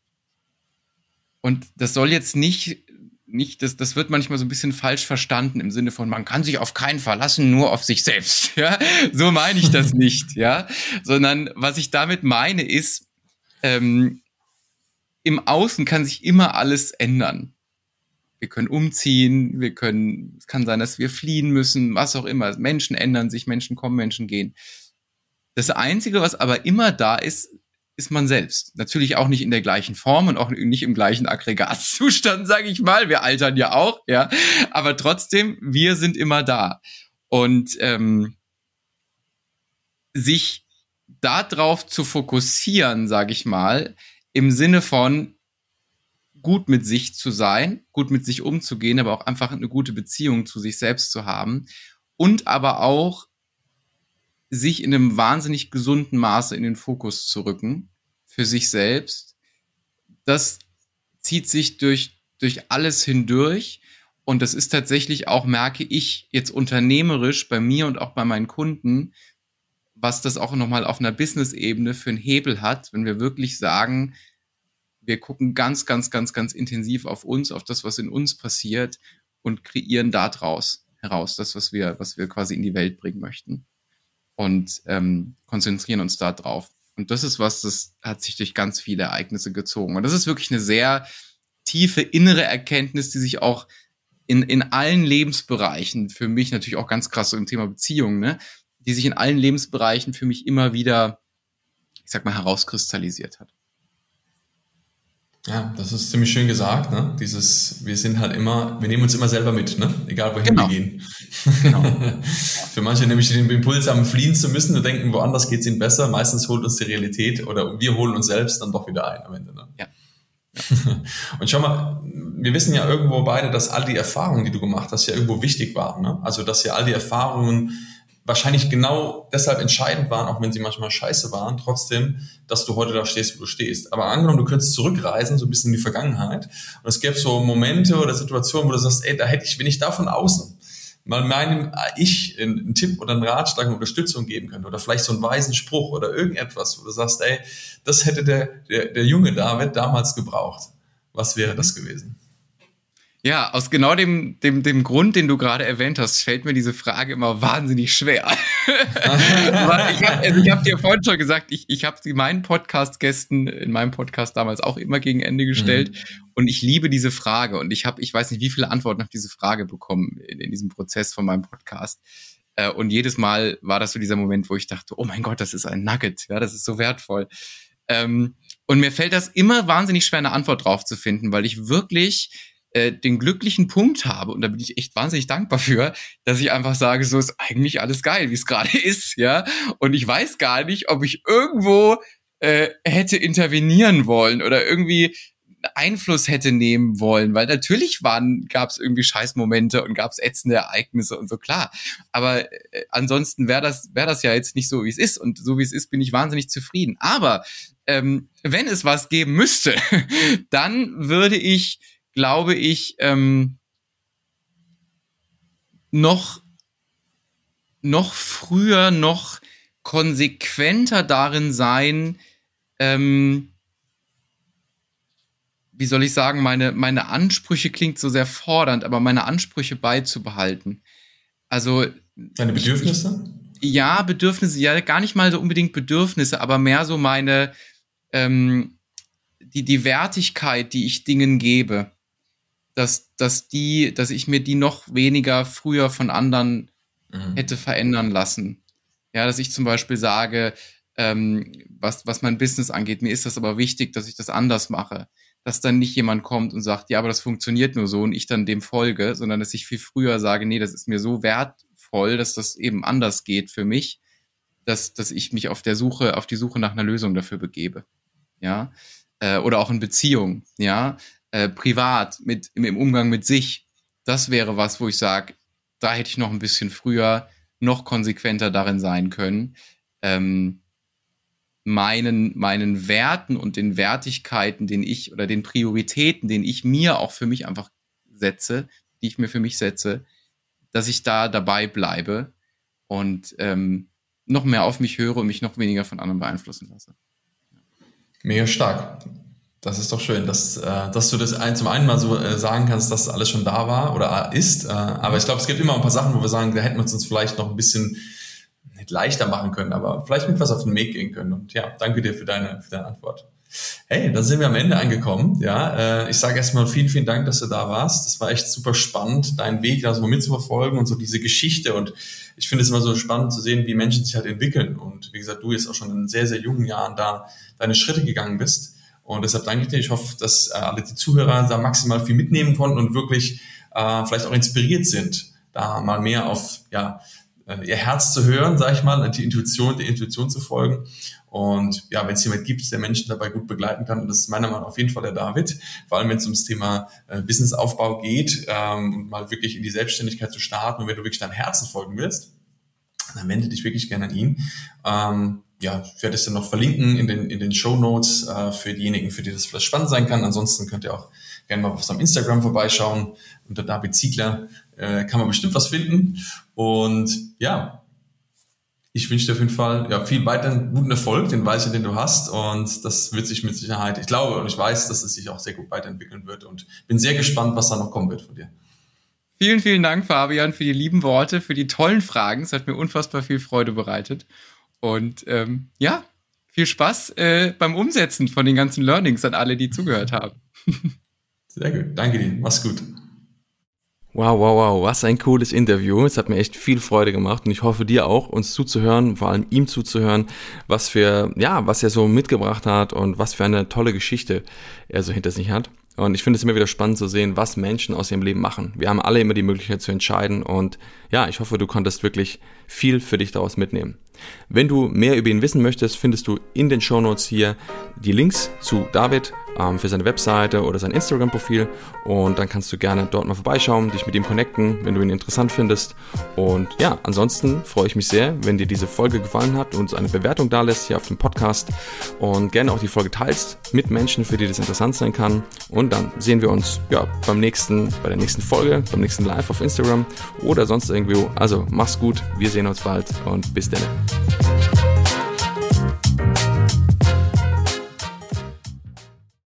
Und das soll jetzt nicht nicht, das, das wird manchmal so ein bisschen falsch verstanden im Sinne von, man kann sich auf keinen verlassen, nur auf sich selbst. Ja, so meine ich das nicht, ja, sondern was ich damit meine ist, ähm, im Außen kann sich immer alles ändern. Wir können umziehen, wir können, es kann sein, dass wir fliehen müssen, was auch immer. Menschen ändern sich, Menschen kommen, Menschen gehen. Das Einzige, was aber immer da ist, ist man selbst. Natürlich auch nicht in der gleichen Form und auch nicht im gleichen Aggregatzustand, sage ich mal. Wir altern ja auch, ja. Aber trotzdem, wir sind immer da. Und ähm, sich darauf zu fokussieren, sage ich mal, im Sinne von gut mit sich zu sein, gut mit sich umzugehen, aber auch einfach eine gute Beziehung zu sich selbst zu haben und aber auch sich in einem wahnsinnig gesunden Maße in den Fokus zu rücken für sich selbst. Das zieht sich durch, durch alles hindurch. Und das ist tatsächlich auch, merke ich jetzt unternehmerisch bei mir und auch bei meinen Kunden, was das auch nochmal auf einer Business-Ebene für einen Hebel hat, wenn wir wirklich sagen, wir gucken ganz, ganz, ganz, ganz intensiv auf uns, auf das, was in uns passiert und kreieren daraus heraus das, was wir, was wir quasi in die Welt bringen möchten und ähm, konzentrieren uns da drauf. Und das ist was, das hat sich durch ganz viele Ereignisse gezogen. Und das ist wirklich eine sehr tiefe innere Erkenntnis, die sich auch in, in allen Lebensbereichen, für mich natürlich auch ganz krass so im Thema Beziehungen, ne, die sich in allen Lebensbereichen für mich immer wieder, ich sag mal, herauskristallisiert hat. Ja, das ist ziemlich schön gesagt, ne? Dieses, wir sind halt immer, wir nehmen uns immer selber mit, ne? Egal wohin genau. wir gehen. Genau. Für manche nämlich den Impuls haben, fliehen zu müssen und denken, woanders geht es ihnen besser. Meistens holt uns die Realität oder wir holen uns selbst dann doch wieder ein am Ende. Ne? Ja. Und schau mal, wir wissen ja irgendwo beide, dass all die Erfahrungen, die du gemacht hast, ja irgendwo wichtig waren. Ne? Also, dass ja all die Erfahrungen wahrscheinlich genau deshalb entscheidend waren, auch wenn sie manchmal scheiße waren, trotzdem, dass du heute da stehst, wo du stehst. Aber angenommen, du könntest zurückreisen, so ein bisschen in die Vergangenheit, und es gäbe so Momente oder Situationen, wo du sagst, ey, da hätte ich, wenn ich da von außen mal meinem Ich einen Tipp oder einen Ratschlag, eine Unterstützung geben könnte oder vielleicht so einen weisen Spruch oder irgendetwas, wo du sagst, ey, das hätte der, der, der junge David damals gebraucht. Was wäre das gewesen? Ja, aus genau dem, dem, dem Grund, den du gerade erwähnt hast, fällt mir diese Frage immer wahnsinnig schwer. ich habe also hab dir vorhin schon gesagt, ich, ich habe sie meinen Podcast-Gästen in meinem Podcast damals auch immer gegen Ende gestellt. Mhm. Und ich liebe diese Frage. Und ich habe, ich weiß nicht, wie viele Antworten auf diese Frage bekommen in, in diesem Prozess von meinem Podcast. Äh, und jedes Mal war das so dieser Moment, wo ich dachte, oh mein Gott, das ist ein Nugget. Ja, das ist so wertvoll. Ähm, und mir fällt das immer wahnsinnig schwer, eine Antwort drauf zu finden, weil ich wirklich äh, den glücklichen Punkt habe, und da bin ich echt wahnsinnig dankbar für, dass ich einfach sage, so ist eigentlich alles geil, wie es gerade ist, ja. Und ich weiß gar nicht, ob ich irgendwo äh, hätte intervenieren wollen oder irgendwie Einfluss hätte nehmen wollen, weil natürlich waren, gab es irgendwie Scheißmomente und gab es ätzende Ereignisse und so klar. Aber äh, ansonsten wäre das wäre das ja jetzt nicht so, wie es ist und so wie es ist, bin ich wahnsinnig zufrieden. Aber ähm, wenn es was geben müsste, dann würde ich glaube ich, ähm, noch, noch früher, noch konsequenter darin sein, ähm, wie soll ich sagen, meine, meine Ansprüche klingt so sehr fordernd, aber meine Ansprüche beizubehalten. Also. Deine Bedürfnisse? Ich, ja, Bedürfnisse, ja, gar nicht mal so unbedingt Bedürfnisse, aber mehr so meine, ähm, die, die Wertigkeit, die ich Dingen gebe dass, dass die, dass ich mir die noch weniger früher von anderen mhm. hätte verändern lassen. Ja, dass ich zum Beispiel sage, ähm, was, was mein Business angeht, mir ist das aber wichtig, dass ich das anders mache. Dass dann nicht jemand kommt und sagt, ja, aber das funktioniert nur so und ich dann dem folge, sondern dass ich viel früher sage, nee, das ist mir so wertvoll, dass das eben anders geht für mich, dass, dass ich mich auf der Suche, auf die Suche nach einer Lösung dafür begebe. Ja. Äh, oder auch in Beziehung, ja, äh, privat, mit, im, im Umgang mit sich. Das wäre was, wo ich sage, da hätte ich noch ein bisschen früher noch konsequenter darin sein können, ähm, meinen, meinen Werten und den Wertigkeiten, den ich oder den Prioritäten, den ich mir auch für mich einfach setze, die ich mir für mich setze, dass ich da dabei bleibe und ähm, noch mehr auf mich höre und mich noch weniger von anderen beeinflussen lasse. Mega stark. Das ist doch schön, dass, äh, dass du das ein, zum einen mal so äh, sagen kannst, dass alles schon da war oder ist. Äh, aber ich glaube, es gibt immer ein paar Sachen, wo wir sagen, da hätten wir uns vielleicht noch ein bisschen nicht leichter machen können, aber vielleicht mit was auf den Weg gehen können. Und ja, danke dir für deine, für deine Antwort. Hey, da sind wir am Ende angekommen. Ja, äh, ich sage erstmal vielen, vielen Dank, dass du da warst. Das war echt super spannend, deinen Weg da so mitzuverfolgen und so diese Geschichte. Und ich finde es immer so spannend zu sehen, wie Menschen sich halt entwickeln. Und wie gesagt, du jetzt auch schon in sehr, sehr jungen Jahren da deine Schritte gegangen bist. Und deshalb danke ich dir. Ich hoffe, dass äh, alle die Zuhörer da maximal viel mitnehmen konnten und wirklich äh, vielleicht auch inspiriert sind, da mal mehr auf ja, äh, ihr Herz zu hören, sage ich mal, die Intuition, der Intuition zu folgen. Und ja, wenn es jemand gibt, der Menschen dabei gut begleiten kann, und das ist meiner Meinung nach auf jeden Fall der David, vor allem wenn es ums Thema äh, Businessaufbau geht, ähm, mal wirklich in die Selbstständigkeit zu starten und wenn du wirklich deinem Herzen folgen willst, dann wende dich wirklich gerne an ihn. Ähm, ja, ich werde es dann noch verlinken in den, in den Show Notes äh, für diejenigen, für die das vielleicht spannend sein kann. Ansonsten könnt ihr auch gerne mal auf seinem Instagram vorbeischauen. Unter David Ziegler äh, kann man bestimmt was finden. Und ja, ich wünsche dir auf jeden Fall ja, viel weiteren guten Erfolg, den weiß ich, den du hast. Und das wird sich mit Sicherheit, ich glaube und ich weiß, dass es sich auch sehr gut weiterentwickeln wird. Und bin sehr gespannt, was da noch kommen wird von dir. Vielen, vielen Dank, Fabian, für die lieben Worte, für die tollen Fragen. Es hat mir unfassbar viel Freude bereitet. Und ähm, ja, viel Spaß äh, beim Umsetzen von den ganzen Learnings an alle, die zugehört haben. Sehr gut. Danke dir. Mach's gut. Wow, wow, wow, was ein cooles Interview. Es hat mir echt viel Freude gemacht und ich hoffe dir auch, uns zuzuhören, vor allem ihm zuzuhören, was für, ja, was er so mitgebracht hat und was für eine tolle Geschichte er so hinter sich hat. Und ich finde es immer wieder spannend zu sehen, was Menschen aus ihrem Leben machen. Wir haben alle immer die Möglichkeit zu entscheiden und ja, ich hoffe, du konntest wirklich viel für dich daraus mitnehmen. Wenn du mehr über ihn wissen möchtest, findest du in den Show Notes hier die Links zu David ähm, für seine Webseite oder sein Instagram-Profil und dann kannst du gerne dort mal vorbeischauen, dich mit ihm connecten, wenn du ihn interessant findest. Und ja, ansonsten freue ich mich sehr, wenn dir diese Folge gefallen hat und eine Bewertung da lässt hier auf dem Podcast und gerne auch die Folge teilst mit Menschen, für die das interessant sein kann. Und dann sehen wir uns ja beim nächsten, bei der nächsten Folge, beim nächsten Live auf Instagram oder sonst View. Also mach's gut, wir sehen uns bald und bis dann.